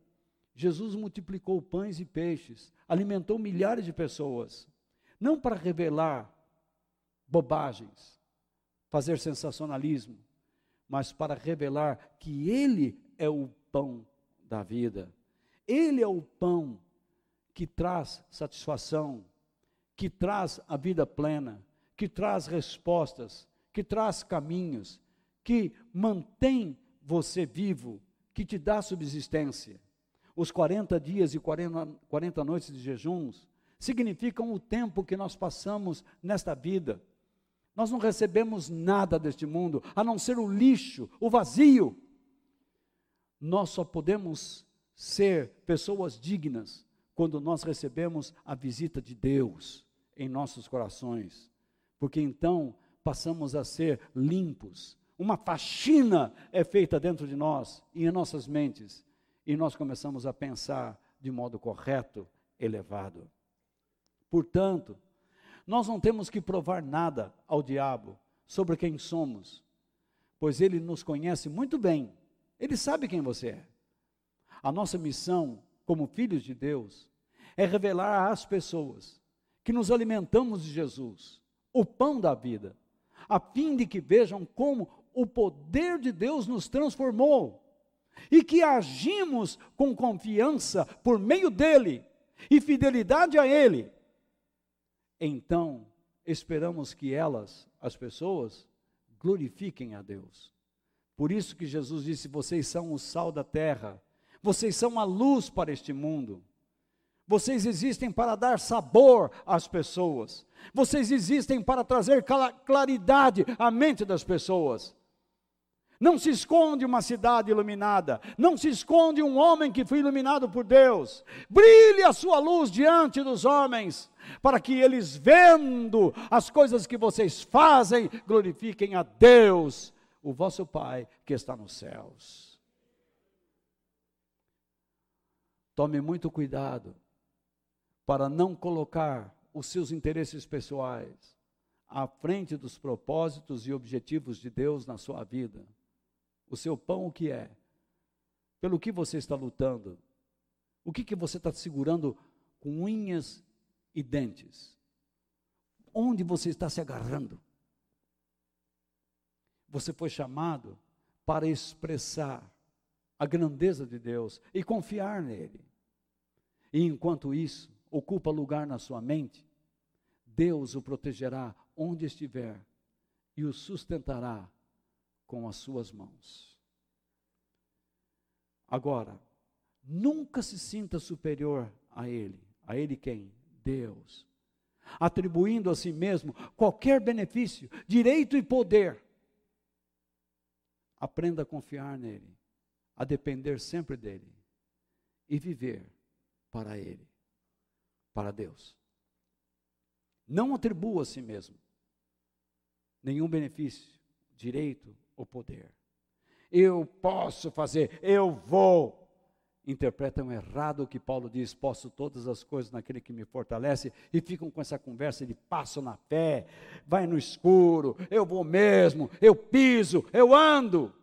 Jesus multiplicou pães e peixes, alimentou milhares de pessoas, não para revelar bobagens, fazer sensacionalismo, mas para revelar que Ele é o pão da vida. Ele é o pão que traz satisfação, que traz a vida plena, que traz respostas, que traz caminhos, que mantém você vivo, que te dá subsistência. Os 40 dias e 40, 40 noites de jejuns significam o tempo que nós passamos nesta vida. Nós não recebemos nada deste mundo, a não ser o lixo, o vazio. Nós só podemos ser pessoas dignas quando nós recebemos a visita de Deus em nossos corações, porque então passamos a ser limpos. Uma faxina é feita dentro de nós e em nossas mentes, e nós começamos a pensar de modo correto, elevado. Portanto, nós não temos que provar nada ao diabo sobre quem somos, pois ele nos conhece muito bem, ele sabe quem você é. A nossa missão, como filhos de Deus, é revelar às pessoas que nos alimentamos de Jesus, o pão da vida, a fim de que vejam como o poder de Deus nos transformou e que agimos com confiança por meio dele e fidelidade a ele. Então, esperamos que elas, as pessoas, glorifiquem a Deus. Por isso que Jesus disse: vocês são o sal da terra, vocês são a luz para este mundo. Vocês existem para dar sabor às pessoas. Vocês existem para trazer claridade à mente das pessoas. Não se esconde uma cidade iluminada, não se esconde um homem que foi iluminado por Deus. Brilhe a sua luz diante dos homens, para que eles, vendo as coisas que vocês fazem, glorifiquem a Deus, o vosso Pai que está nos céus. Tome muito cuidado para não colocar os seus interesses pessoais à frente dos propósitos e objetivos de Deus na sua vida. O seu pão, o que é? Pelo que você está lutando? O que, que você está segurando com unhas e dentes? Onde você está se agarrando? Você foi chamado para expressar a grandeza de Deus e confiar nele. E enquanto isso, ocupa lugar na sua mente, Deus o protegerá onde estiver e o sustentará com as suas mãos. Agora, nunca se sinta superior a Ele. A Ele quem? Deus. Atribuindo a si mesmo qualquer benefício, direito e poder. Aprenda a confiar nele, a depender sempre dele e viver para Ele para Deus. Não atribua a si mesmo nenhum benefício, direito ou poder. Eu posso fazer, eu vou. Interpretam errado o que Paulo diz: posso todas as coisas naquele que me fortalece, e ficam com essa conversa de passo na fé, vai no escuro, eu vou mesmo, eu piso, eu ando.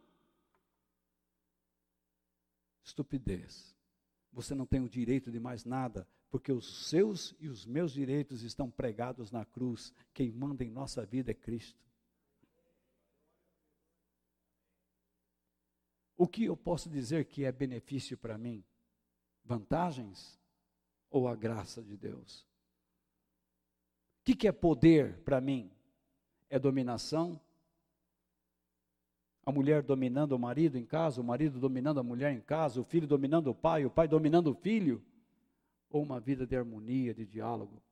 Estupidez. Você não tem o direito de mais nada porque os seus e os meus direitos estão pregados na cruz. Quem manda em nossa vida é Cristo. O que eu posso dizer que é benefício para mim? Vantagens ou a graça de Deus? O que, que é poder para mim? É dominação? A mulher dominando o marido em casa, o marido dominando a mulher em casa, o filho dominando o pai, o pai dominando o filho? Ou uma vida de harmonia, de diálogo,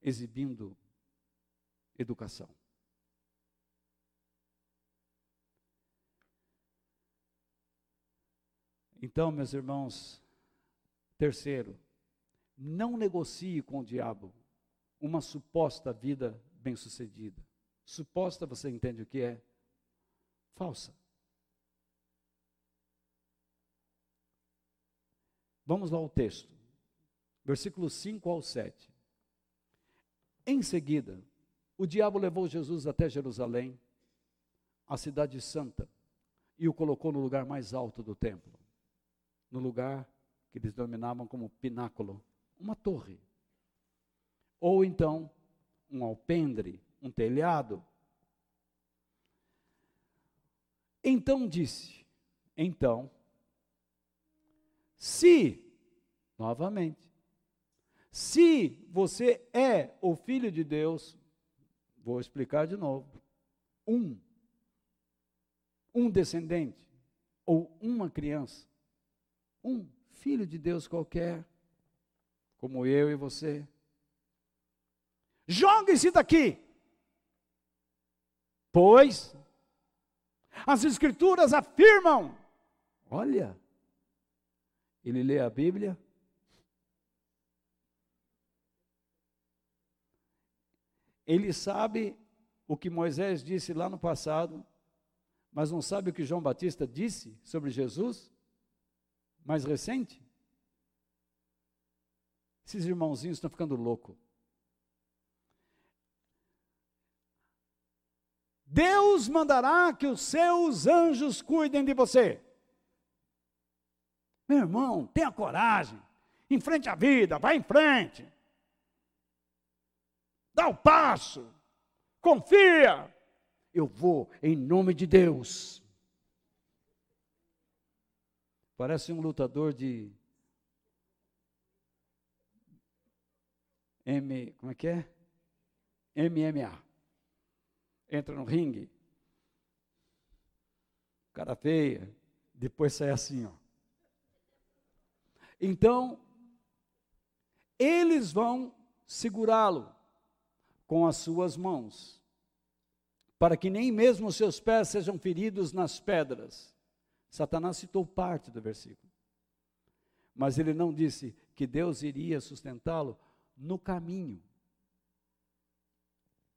exibindo educação. Então, meus irmãos, terceiro, não negocie com o diabo uma suposta vida bem-sucedida. Suposta, você entende o que é? Falsa. Vamos lá ao texto. Versículos 5 ao 7. Em seguida, o diabo levou Jesus até Jerusalém, a cidade santa, e o colocou no lugar mais alto do templo, no lugar que eles denominavam como pináculo, uma torre. Ou então, um alpendre, um telhado. Então disse: Então se, novamente, se você é o filho de Deus, vou explicar de novo, um, um descendente, ou uma criança, um filho de Deus qualquer, como eu e você, jogue-se daqui, pois as Escrituras afirmam, olha, ele lê a Bíblia. Ele sabe o que Moisés disse lá no passado, mas não sabe o que João Batista disse sobre Jesus? Mais recente? Esses irmãozinhos estão ficando loucos. Deus mandará que os seus anjos cuidem de você. Meu irmão, tenha coragem. Enfrente a vida, vá em frente. Dá o passo. Confia. Eu vou em nome de Deus. Parece um lutador de M, como é que é? MMA. Entra no ringue. Cara feia, depois sai assim, ó. Então, eles vão segurá-lo com as suas mãos, para que nem mesmo os seus pés sejam feridos nas pedras. Satanás citou parte do versículo. Mas ele não disse que Deus iria sustentá-lo no caminho.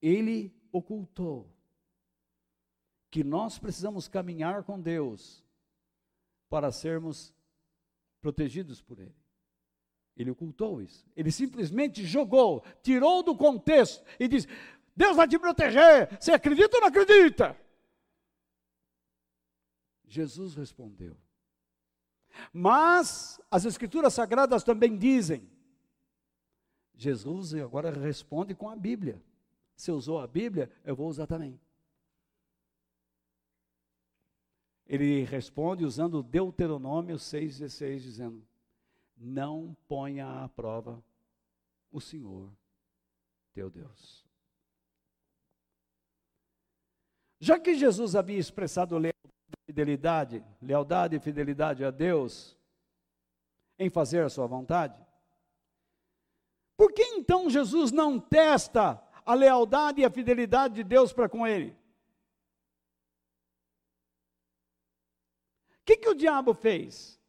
Ele ocultou que nós precisamos caminhar com Deus para sermos protegidos por Ele. Ele ocultou isso. Ele simplesmente jogou, tirou do contexto e disse: Deus vai te proteger. Você acredita ou não acredita? Jesus respondeu. Mas as Escrituras Sagradas também dizem. Jesus agora responde com a Bíblia. Se usou a Bíblia, eu vou usar também. Ele responde usando Deuteronômio 6,16, dizendo: Não ponha à prova o Senhor teu Deus. Já que Jesus havia expressado lealdade lealdade e fidelidade a Deus, em fazer a sua vontade, por que então Jesus não testa a lealdade e a fidelidade de Deus para com ele? Que, que o diabo fez?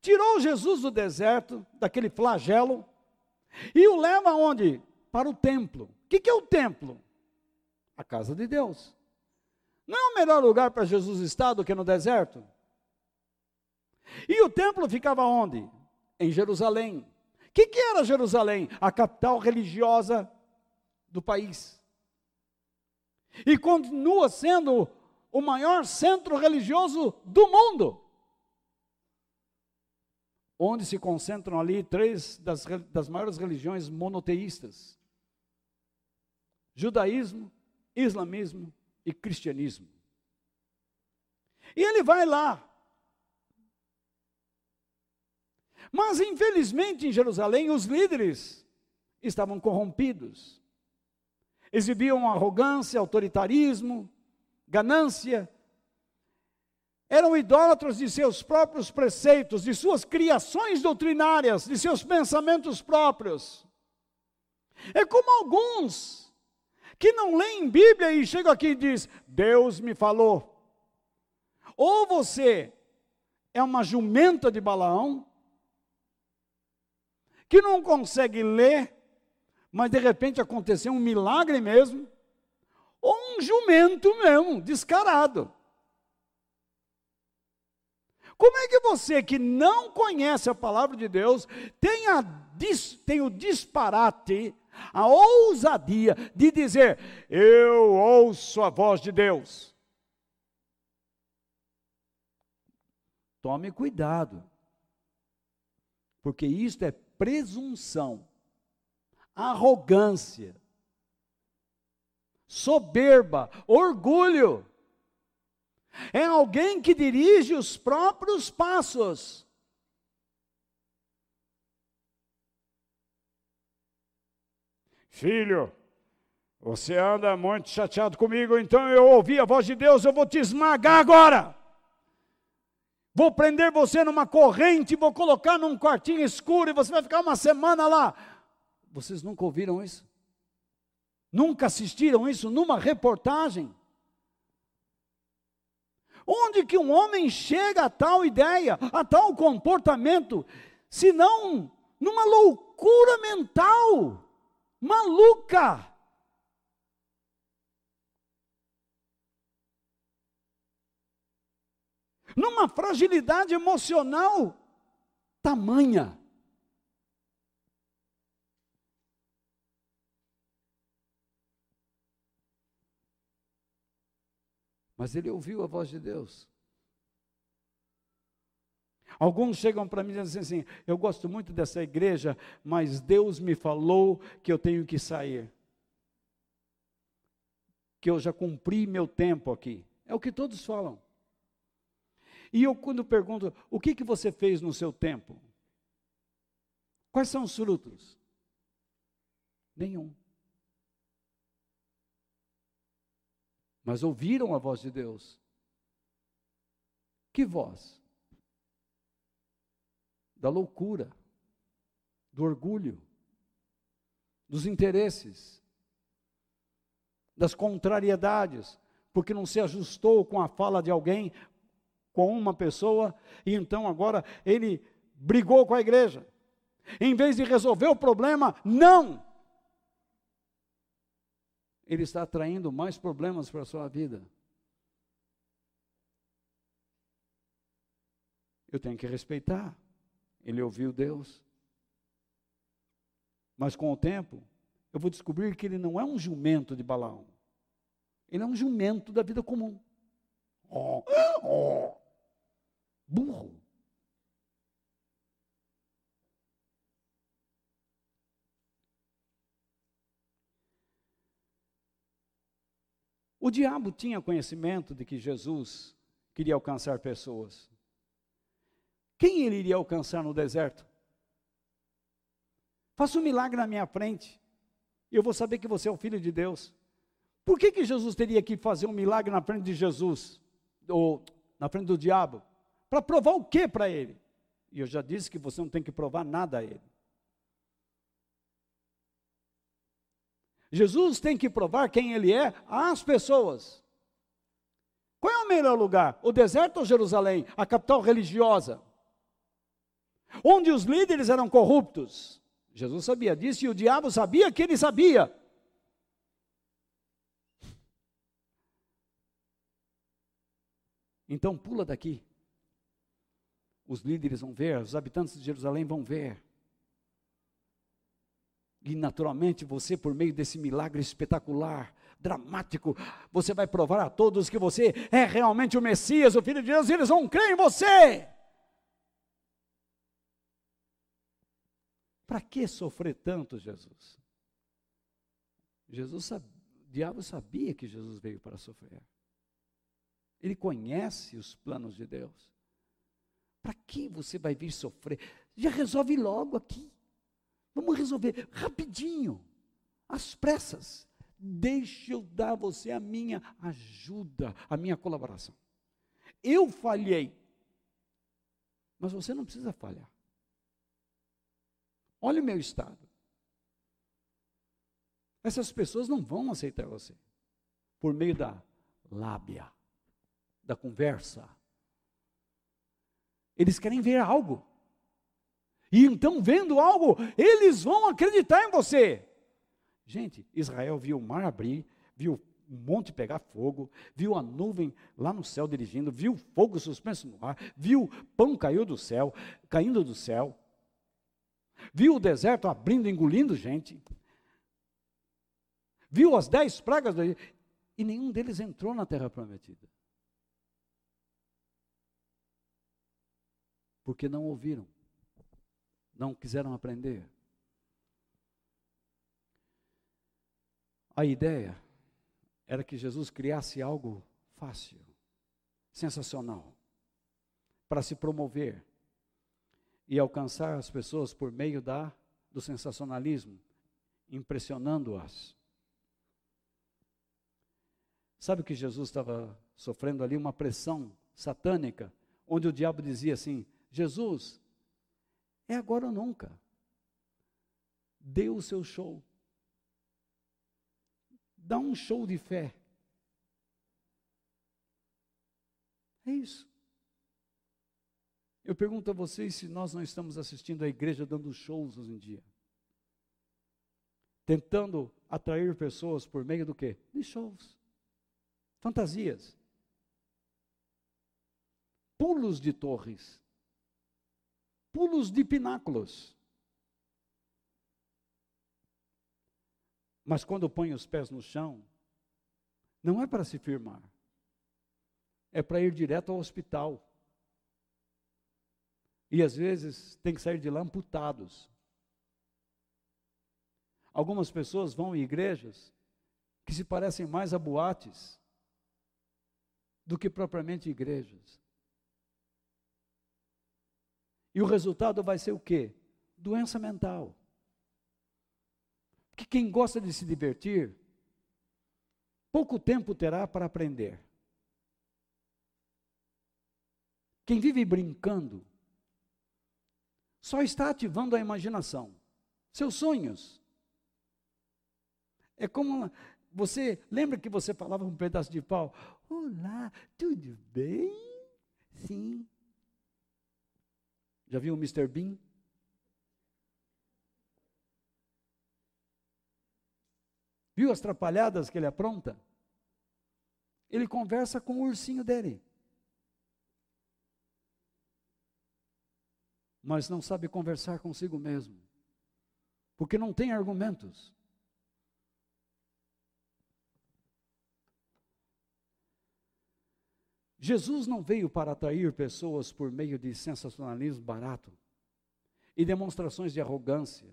Tirou Jesus do deserto, daquele flagelo, e o leva aonde? Para o templo. O que, que é o templo? A casa de Deus. Não é o melhor lugar para Jesus estar do que no deserto? E o templo ficava onde? Em Jerusalém. O que, que era Jerusalém? A capital religiosa do país. E continua sendo o maior centro religioso do mundo. Onde se concentram ali três das, das maiores religiões monoteístas: judaísmo, islamismo e cristianismo. E ele vai lá, Mas, infelizmente, em Jerusalém, os líderes estavam corrompidos. Exibiam arrogância, autoritarismo, ganância. Eram idólatros de seus próprios preceitos, de suas criações doutrinárias, de seus pensamentos próprios. É como alguns que não leem Bíblia e chegam aqui e diz: Deus me falou. Ou você é uma jumenta de Balaão, que não consegue ler, mas de repente aconteceu um milagre mesmo, jumento mesmo, descarado. Como é que você que não conhece a palavra de Deus tem, a, tem o disparate, a ousadia de dizer: Eu ouço a voz de Deus? Tome cuidado, porque isto é presunção, arrogância, soberba, orgulho. É alguém que dirige os próprios passos. Filho, você anda muito chateado comigo, então eu ouvi a voz de Deus, eu vou te esmagar agora. Vou prender você numa corrente, vou colocar num quartinho escuro e você vai ficar uma semana lá. Vocês nunca ouviram isso? Nunca assistiram isso numa reportagem? Onde que um homem chega a tal ideia, a tal comportamento, se não numa loucura mental, maluca? numa fragilidade emocional tamanha. Mas ele ouviu a voz de Deus. Alguns chegam para mim dizem assim: Eu gosto muito dessa igreja, mas Deus me falou que eu tenho que sair. Que eu já cumpri meu tempo aqui. É o que todos falam. E eu, quando pergunto: O que, que você fez no seu tempo? Quais são os frutos? Nenhum. Mas ouviram a voz de Deus. Que voz? da loucura, do orgulho, dos interesses, das contrariedades, porque não se ajustou com a fala de alguém, com uma pessoa, e então agora ele brigou com a igreja. Em vez de resolver o problema, não! Ele está atraindo mais problemas para a sua vida. Eu tenho que respeitar. Ele ouviu Deus. Mas com o tempo, eu vou descobrir que ele não é um jumento de Balaão. Ele é um jumento da vida comum. Oh, oh, O diabo tinha conhecimento de que Jesus queria alcançar pessoas. Quem ele iria alcançar no deserto? Faça um milagre na minha frente, e eu vou saber que você é o filho de Deus. Por que, que Jesus teria que fazer um milagre na frente de Jesus, ou na frente do diabo? Para provar o que para ele? E eu já disse que você não tem que provar nada a ele. Jesus tem que provar quem ele é às pessoas. Qual é o melhor lugar? O deserto ou Jerusalém, a capital religiosa? onde os líderes eram corruptos. Jesus sabia disso e o diabo sabia que ele sabia. Então pula daqui. Os líderes vão ver, os habitantes de Jerusalém vão ver. E naturalmente você, por meio desse milagre espetacular, dramático, você vai provar a todos que você é realmente o Messias, o Filho de Deus, e eles vão crer em você. Para que sofrer tanto, Jesus? Jesus, o diabo sabia que Jesus veio para sofrer. Ele conhece os planos de Deus. Para que você vai vir sofrer? Já resolve logo aqui. Vamos resolver rapidinho, às pressas. Deixa eu dar a você a minha ajuda, a minha colaboração. Eu falhei, mas você não precisa falhar. Olha o meu estado. Essas pessoas não vão aceitar você por meio da lábia, da conversa. Eles querem ver algo. E então, vendo algo, eles vão acreditar em você. Gente, Israel viu o mar abrir, viu o monte pegar fogo, viu a nuvem lá no céu dirigindo, viu fogo suspenso no ar, viu pão caiu do céu, caindo do céu viu o deserto abrindo, engolindo gente, viu as dez pragas do e nenhum deles entrou na terra prometida. Porque não ouviram, não quiseram aprender. A ideia era que Jesus criasse algo fácil, sensacional, para se promover, e alcançar as pessoas por meio da do sensacionalismo, impressionando-as. Sabe que Jesus estava sofrendo ali? Uma pressão satânica, onde o diabo dizia assim: Jesus, é agora ou nunca. Dê o seu show. Dá um show de fé. É isso. Eu pergunto a vocês se nós não estamos assistindo a igreja dando shows hoje em dia. Tentando atrair pessoas por meio do quê? De shows. Fantasias. Pulos de torres. Pulos de pináculos. Mas quando põe os pés no chão, não é para se firmar, é para ir direto ao hospital. E às vezes tem que sair de lá amputados. Algumas pessoas vão em igrejas que se parecem mais a boates do que propriamente igrejas. E o resultado vai ser o quê? Doença mental. Porque quem gosta de se divertir, pouco tempo terá para aprender. Quem vive brincando, só está ativando a imaginação, seus sonhos. É como você lembra que você falava um pedaço de pau? Olá, tudo bem? Sim. Já viu o Mr. Bean? Viu as trapalhadas que ele apronta? Ele conversa com o ursinho dele. Mas não sabe conversar consigo mesmo. Porque não tem argumentos. Jesus não veio para atrair pessoas por meio de sensacionalismo barato e demonstrações de arrogância,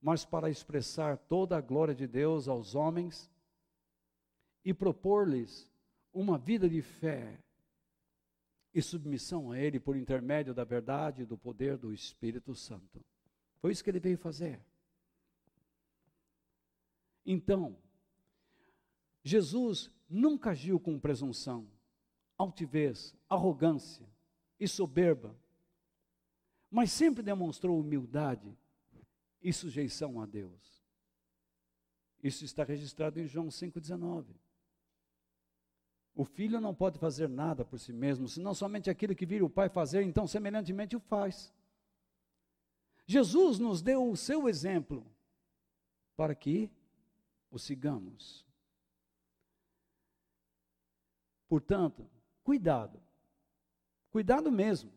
mas para expressar toda a glória de Deus aos homens e propor-lhes uma vida de fé e submissão a Ele por intermédio da verdade e do poder do Espírito Santo. Foi isso que ele veio fazer. Então, Jesus nunca agiu com presunção altivez, arrogância e soberba, mas sempre demonstrou humildade e sujeição a Deus. Isso está registrado em João 5,19. O filho não pode fazer nada por si mesmo, senão somente aquilo que vira o pai fazer, então semelhantemente o faz. Jesus nos deu o seu exemplo para que o sigamos. Portanto, Cuidado. Cuidado mesmo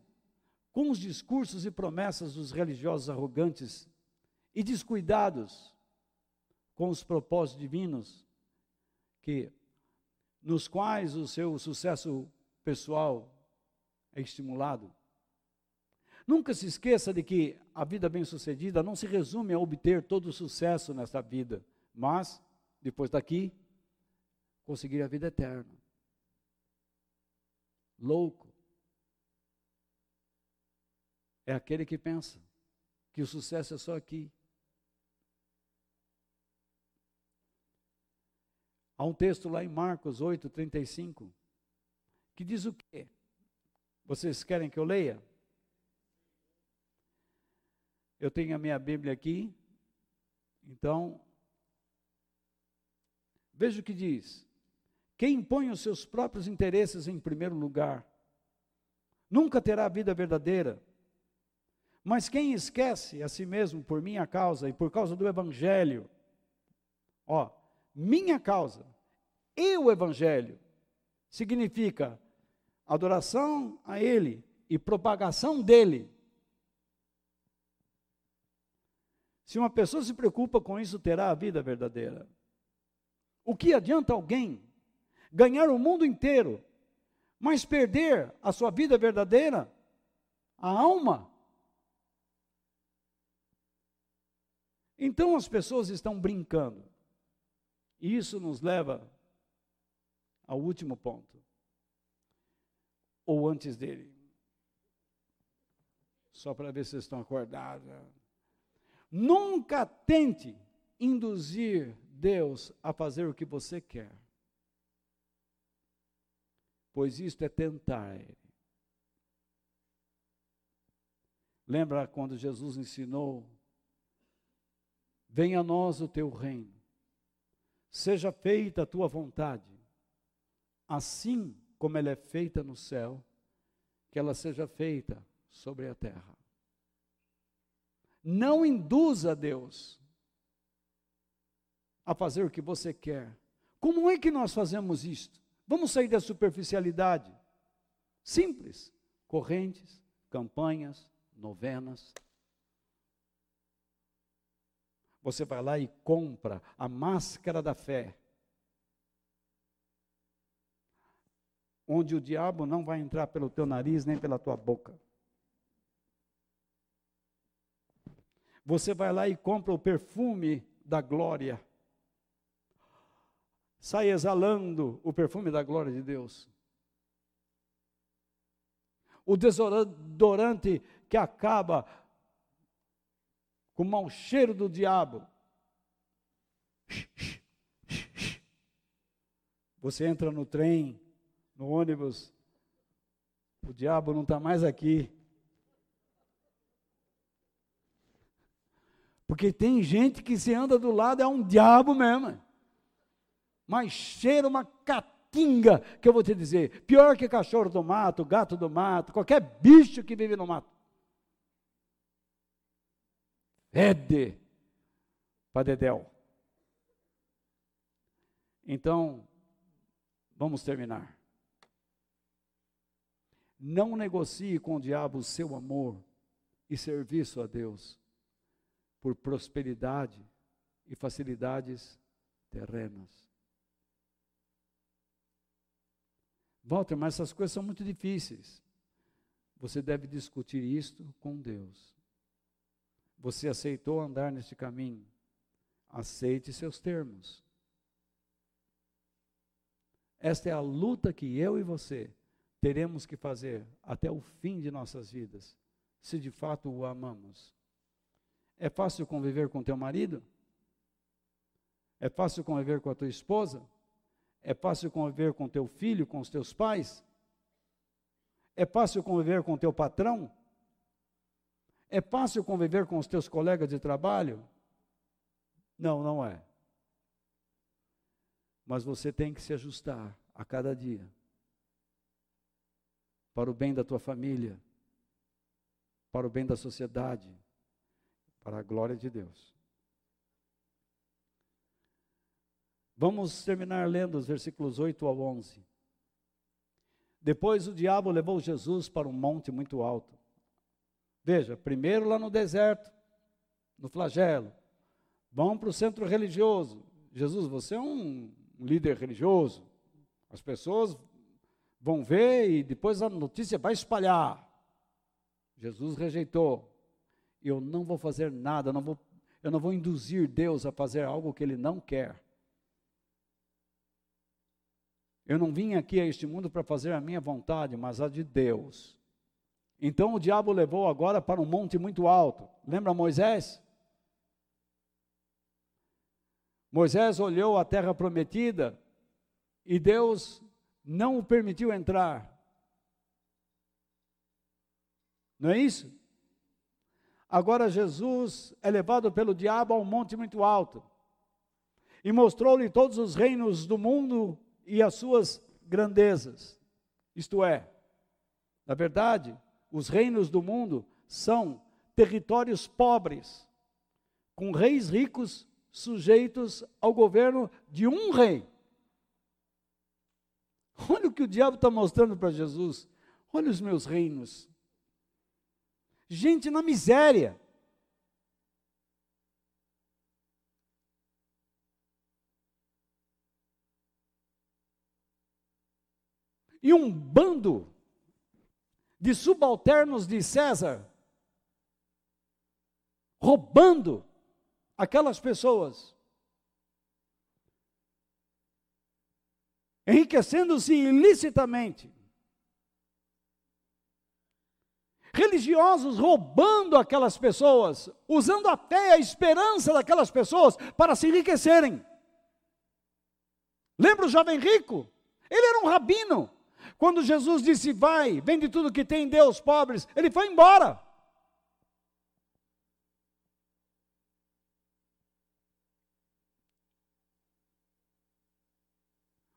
com os discursos e promessas dos religiosos arrogantes e descuidados com os propósitos divinos que nos quais o seu sucesso pessoal é estimulado. Nunca se esqueça de que a vida bem-sucedida não se resume a obter todo o sucesso nesta vida, mas depois daqui conseguir a vida eterna louco é aquele que pensa que o sucesso é só aqui. Há um texto lá em Marcos 8, 35, que diz o quê? Vocês querem que eu leia? Eu tenho a minha Bíblia aqui, então, veja o que diz. Quem põe os seus próprios interesses em primeiro lugar, nunca terá vida verdadeira. Mas quem esquece a si mesmo por minha causa e por causa do Evangelho, ó, minha causa e o Evangelho, significa adoração a Ele e propagação dele. Se uma pessoa se preocupa com isso, terá a vida verdadeira. O que adianta alguém ganhar o mundo inteiro, mas perder a sua vida verdadeira, a alma. Então as pessoas estão brincando. E isso nos leva ao último ponto. Ou antes dele. Só para ver se vocês estão acordados. Nunca tente induzir Deus a fazer o que você quer pois isto é tentar ele. Lembra quando Jesus ensinou: Venha a nós o teu reino, seja feita a tua vontade, assim como ela é feita no céu, que ela seja feita sobre a terra. Não induza Deus a fazer o que você quer. Como é que nós fazemos isto? Vamos sair da superficialidade. Simples. Correntes, campanhas, novenas. Você vai lá e compra a máscara da fé. onde o diabo não vai entrar pelo teu nariz nem pela tua boca. Você vai lá e compra o perfume da glória. Sai exalando o perfume da glória de Deus. O desodorante que acaba com o mau cheiro do diabo. Você entra no trem, no ônibus, o diabo não está mais aqui. Porque tem gente que se anda do lado é um diabo mesmo. Mas cheira uma catinga, que eu vou te dizer. Pior que cachorro do mato, gato do mato, qualquer bicho que vive no mato. Fede para Dedéu. Então, vamos terminar. Não negocie com o diabo o seu amor e serviço a Deus por prosperidade e facilidades terrenas. Walter, mas essas coisas são muito difíceis. Você deve discutir isto com Deus. Você aceitou andar neste caminho? Aceite seus termos. Esta é a luta que eu e você teremos que fazer até o fim de nossas vidas, se de fato o amamos. É fácil conviver com teu marido? É fácil conviver com a tua esposa? É fácil conviver com teu filho, com os teus pais? É fácil conviver com teu patrão? É fácil conviver com os teus colegas de trabalho? Não, não é. Mas você tem que se ajustar a cada dia para o bem da tua família, para o bem da sociedade, para a glória de Deus. Vamos terminar lendo os versículos 8 ao 11. Depois o diabo levou Jesus para um monte muito alto. Veja, primeiro lá no deserto, no flagelo. Vão para o centro religioso. Jesus, você é um líder religioso. As pessoas vão ver e depois a notícia vai espalhar. Jesus rejeitou. Eu não vou fazer nada, não vou, eu não vou induzir Deus a fazer algo que Ele não quer. Eu não vim aqui a este mundo para fazer a minha vontade, mas a de Deus. Então o diabo levou agora para um monte muito alto. Lembra Moisés? Moisés olhou a terra prometida e Deus não o permitiu entrar. Não é isso? Agora Jesus é levado pelo diabo a um monte muito alto e mostrou-lhe todos os reinos do mundo e as suas grandezas. Isto é, na verdade, os reinos do mundo são territórios pobres, com reis ricos sujeitos ao governo de um rei. Olha o que o diabo está mostrando para Jesus. Olha os meus reinos. Gente na miséria. E um bando de subalternos de César, roubando aquelas pessoas, enriquecendo-se ilicitamente. Religiosos roubando aquelas pessoas, usando a fé e a esperança daquelas pessoas para se enriquecerem. Lembra o jovem rico? Ele era um rabino, quando Jesus disse: Vai, vende tudo que tem, Deus pobres, ele foi embora.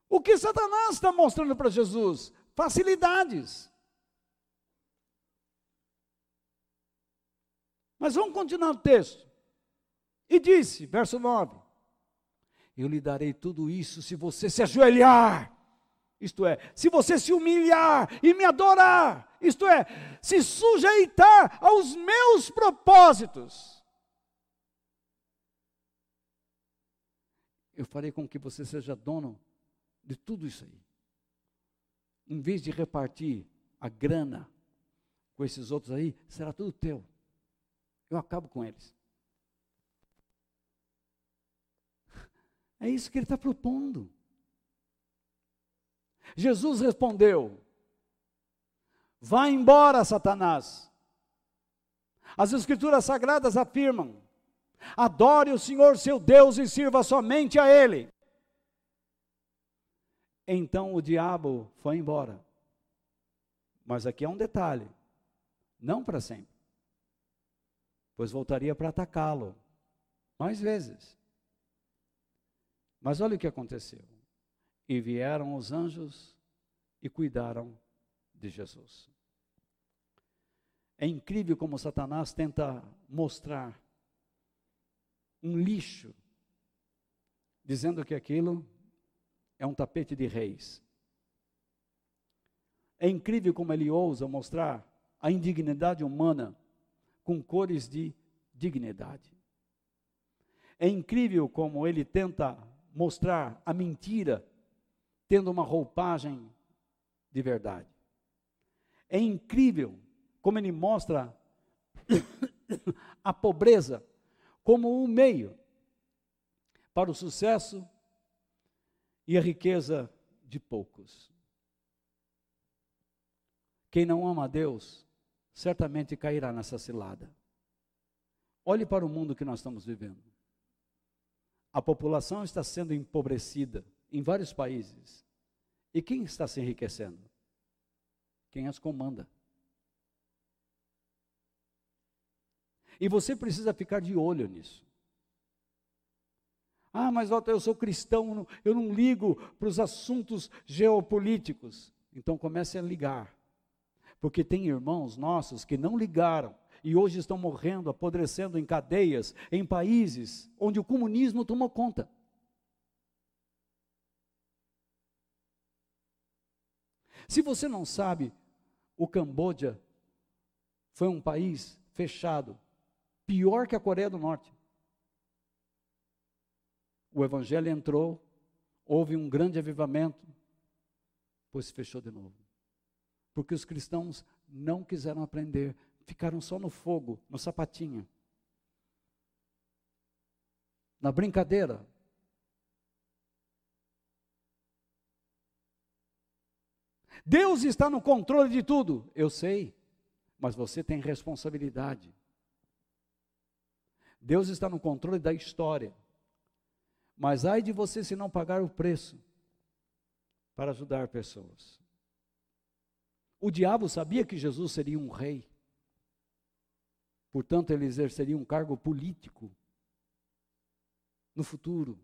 O que Satanás está mostrando para Jesus? Facilidades. Mas vamos continuar o texto. E disse, verso 9: Eu lhe darei tudo isso se você se ajoelhar isto é, se você se humilhar e me adorar, isto é, se sujeitar aos meus propósitos, eu farei com que você seja dono de tudo isso aí. em vez de repartir a grana com esses outros aí, será tudo teu. Eu acabo com eles. É isso que ele está propondo. Jesus respondeu: Vá embora, Satanás. As Escrituras Sagradas afirmam: adore o Senhor seu Deus e sirva somente a Ele. Então o diabo foi embora. Mas aqui é um detalhe: não para sempre, pois voltaria para atacá-lo mais vezes. Mas olha o que aconteceu. E vieram os anjos e cuidaram de Jesus. É incrível como Satanás tenta mostrar um lixo, dizendo que aquilo é um tapete de reis. É incrível como ele ousa mostrar a indignidade humana com cores de dignidade. É incrível como ele tenta mostrar a mentira tendo uma roupagem de verdade. É incrível como ele mostra a pobreza como um meio para o sucesso e a riqueza de poucos. Quem não ama a Deus, certamente cairá nessa cilada. Olhe para o mundo que nós estamos vivendo. A população está sendo empobrecida em vários países. E quem está se enriquecendo? Quem as comanda. E você precisa ficar de olho nisso. Ah, mas eu sou cristão, eu não ligo para os assuntos geopolíticos. Então comece a ligar. Porque tem irmãos nossos que não ligaram e hoje estão morrendo, apodrecendo em cadeias, em países onde o comunismo tomou conta. Se você não sabe, o Camboja foi um país fechado pior que a Coreia do Norte. O evangelho entrou, houve um grande avivamento, pois se fechou de novo. Porque os cristãos não quiseram aprender, ficaram só no fogo, no sapatinho. Na brincadeira. Deus está no controle de tudo, eu sei, mas você tem responsabilidade. Deus está no controle da história. Mas ai de você se não pagar o preço para ajudar pessoas. O diabo sabia que Jesus seria um rei. Portanto, ele exerceria um cargo político. No futuro,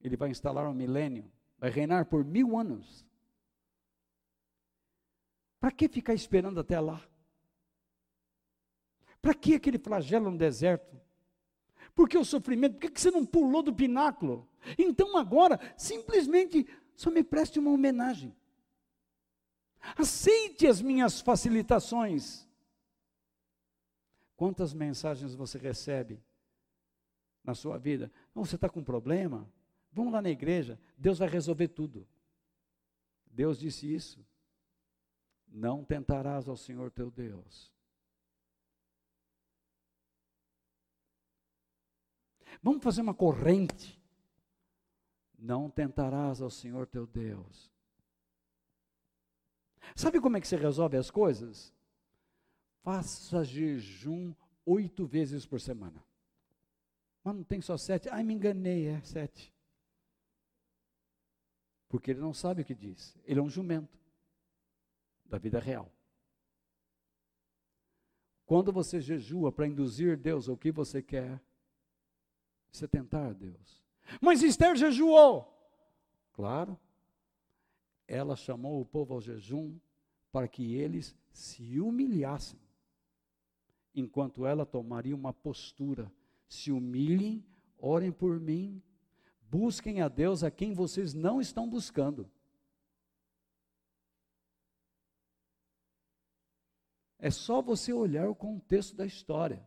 ele vai instalar um milênio, vai reinar por mil anos. Para que ficar esperando até lá? Para que aquele flagelo no deserto? Por que o sofrimento? Por que você não pulou do pináculo? Então agora, simplesmente, só me preste uma homenagem. Aceite as minhas facilitações. Quantas mensagens você recebe na sua vida? Não, você está com um problema? Vamos lá na igreja, Deus vai resolver tudo. Deus disse isso. Não tentarás ao Senhor teu Deus Vamos fazer uma corrente. Não tentarás ao Senhor teu Deus. Sabe como é que você resolve as coisas? Faça jejum oito vezes por semana. Mas não tem só sete. Ai, me enganei, é sete. Porque ele não sabe o que diz. Ele é um jumento da vida real. Quando você jejua para induzir Deus ao que você quer, você tentar Deus. Mas Esther jejuou. Claro. Ela chamou o povo ao jejum para que eles se humilhassem. Enquanto ela tomaria uma postura. Se humilhem, orem por mim, busquem a Deus a quem vocês não estão buscando. É só você olhar o contexto da história.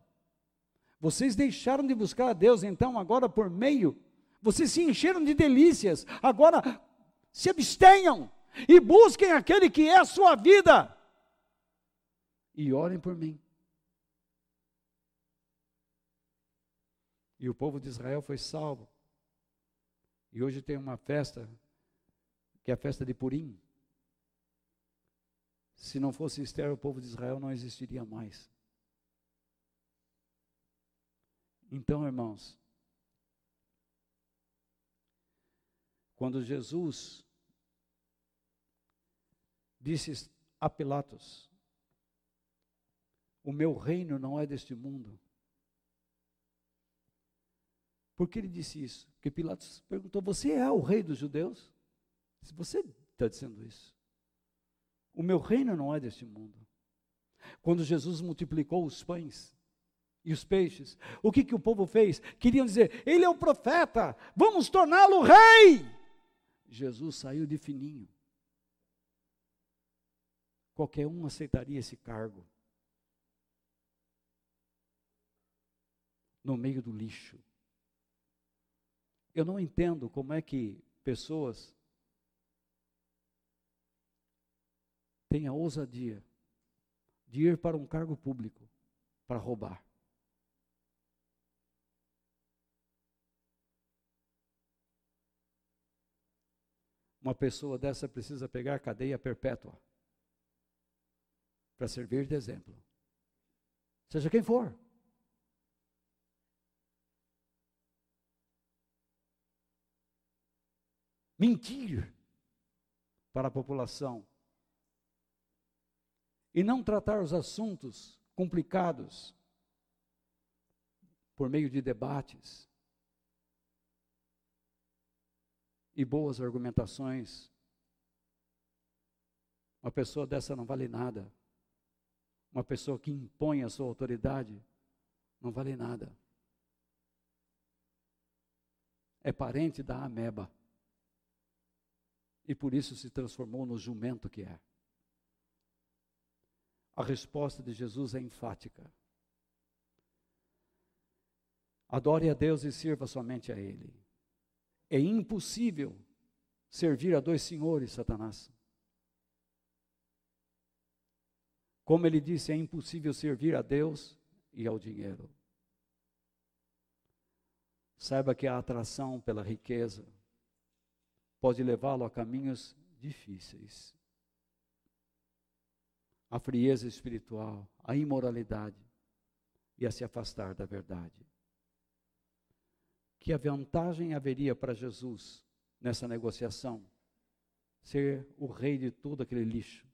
Vocês deixaram de buscar a Deus, então agora por meio, vocês se encheram de delícias, agora se abstenham. e busquem aquele que é a sua vida, e orem por mim. E o povo de Israel foi salvo. E hoje tem uma festa, que é a festa de Purim. Se não fosse Esther, o povo de Israel não existiria mais. Então, irmãos, quando Jesus disse a Pilatos: O meu reino não é deste mundo. Por que ele disse isso? Porque Pilatos perguntou: Você é o rei dos judeus? Se você está dizendo isso, o meu reino não é deste mundo. Quando Jesus multiplicou os pães e os peixes, o que, que o povo fez? Queriam dizer: Ele é o profeta, vamos torná-lo rei. Jesus saiu de fininho. Qualquer um aceitaria esse cargo. No meio do lixo. Eu não entendo como é que pessoas têm a ousadia de ir para um cargo público para roubar. Uma pessoa dessa precisa pegar cadeia perpétua para servir de exemplo. Seja quem for. mentir para a população e não tratar os assuntos complicados por meio de debates e boas argumentações. Uma pessoa dessa não vale nada. Uma pessoa que impõe a sua autoridade não vale nada. É parente da ameba e por isso se transformou no jumento que é. A resposta de Jesus é enfática. Adore a Deus e sirva somente a Ele. É impossível servir a dois senhores, Satanás. Como ele disse, é impossível servir a Deus e ao dinheiro. Saiba que a atração pela riqueza, pode levá-lo a caminhos difíceis. A frieza espiritual, a imoralidade e a se afastar da verdade. Que a vantagem haveria para Jesus nessa negociação? Ser o rei de todo aquele lixo,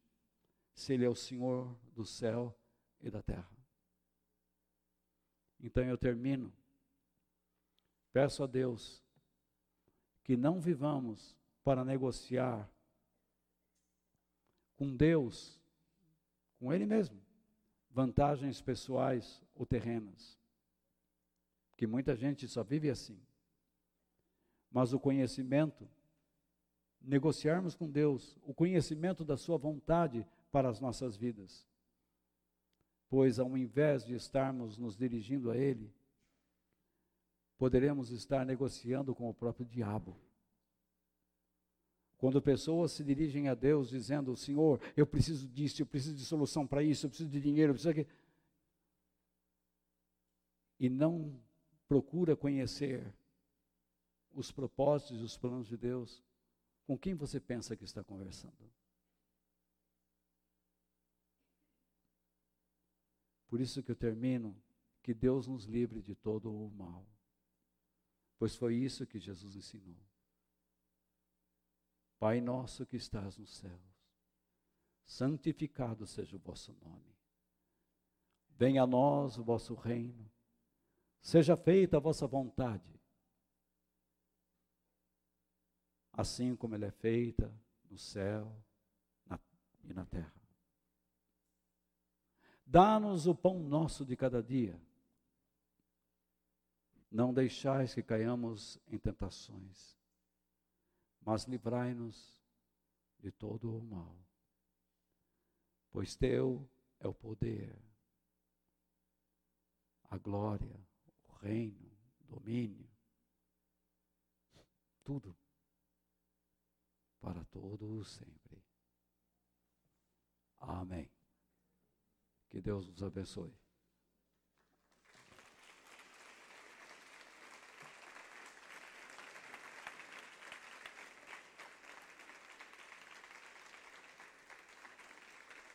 se ele é o Senhor do céu e da terra. Então eu termino. Peço a Deus que não vivamos para negociar com Deus, com Ele mesmo, vantagens pessoais ou terrenas. Que muita gente só vive assim. Mas o conhecimento, negociarmos com Deus, o conhecimento da Sua vontade para as nossas vidas. Pois ao invés de estarmos nos dirigindo a Ele, poderemos estar negociando com o próprio diabo. Quando pessoas se dirigem a Deus dizendo: Senhor, eu preciso disso, eu preciso de solução para isso, eu preciso de dinheiro, eu preciso de. E não procura conhecer os propósitos e os planos de Deus, com quem você pensa que está conversando? Por isso que eu termino, que Deus nos livre de todo o mal pois foi isso que Jesus ensinou. Pai nosso que estás nos céus, santificado seja o vosso nome. Venha a nós o vosso reino, seja feita a vossa vontade, assim como ela é feita no céu na, e na terra. Dá-nos o pão nosso de cada dia não deixais que caiamos em tentações, mas livrai-nos de todo o mal. Pois teu é o poder, a glória, o reino, o domínio, tudo. para todo sempre. Amém. Que Deus nos abençoe.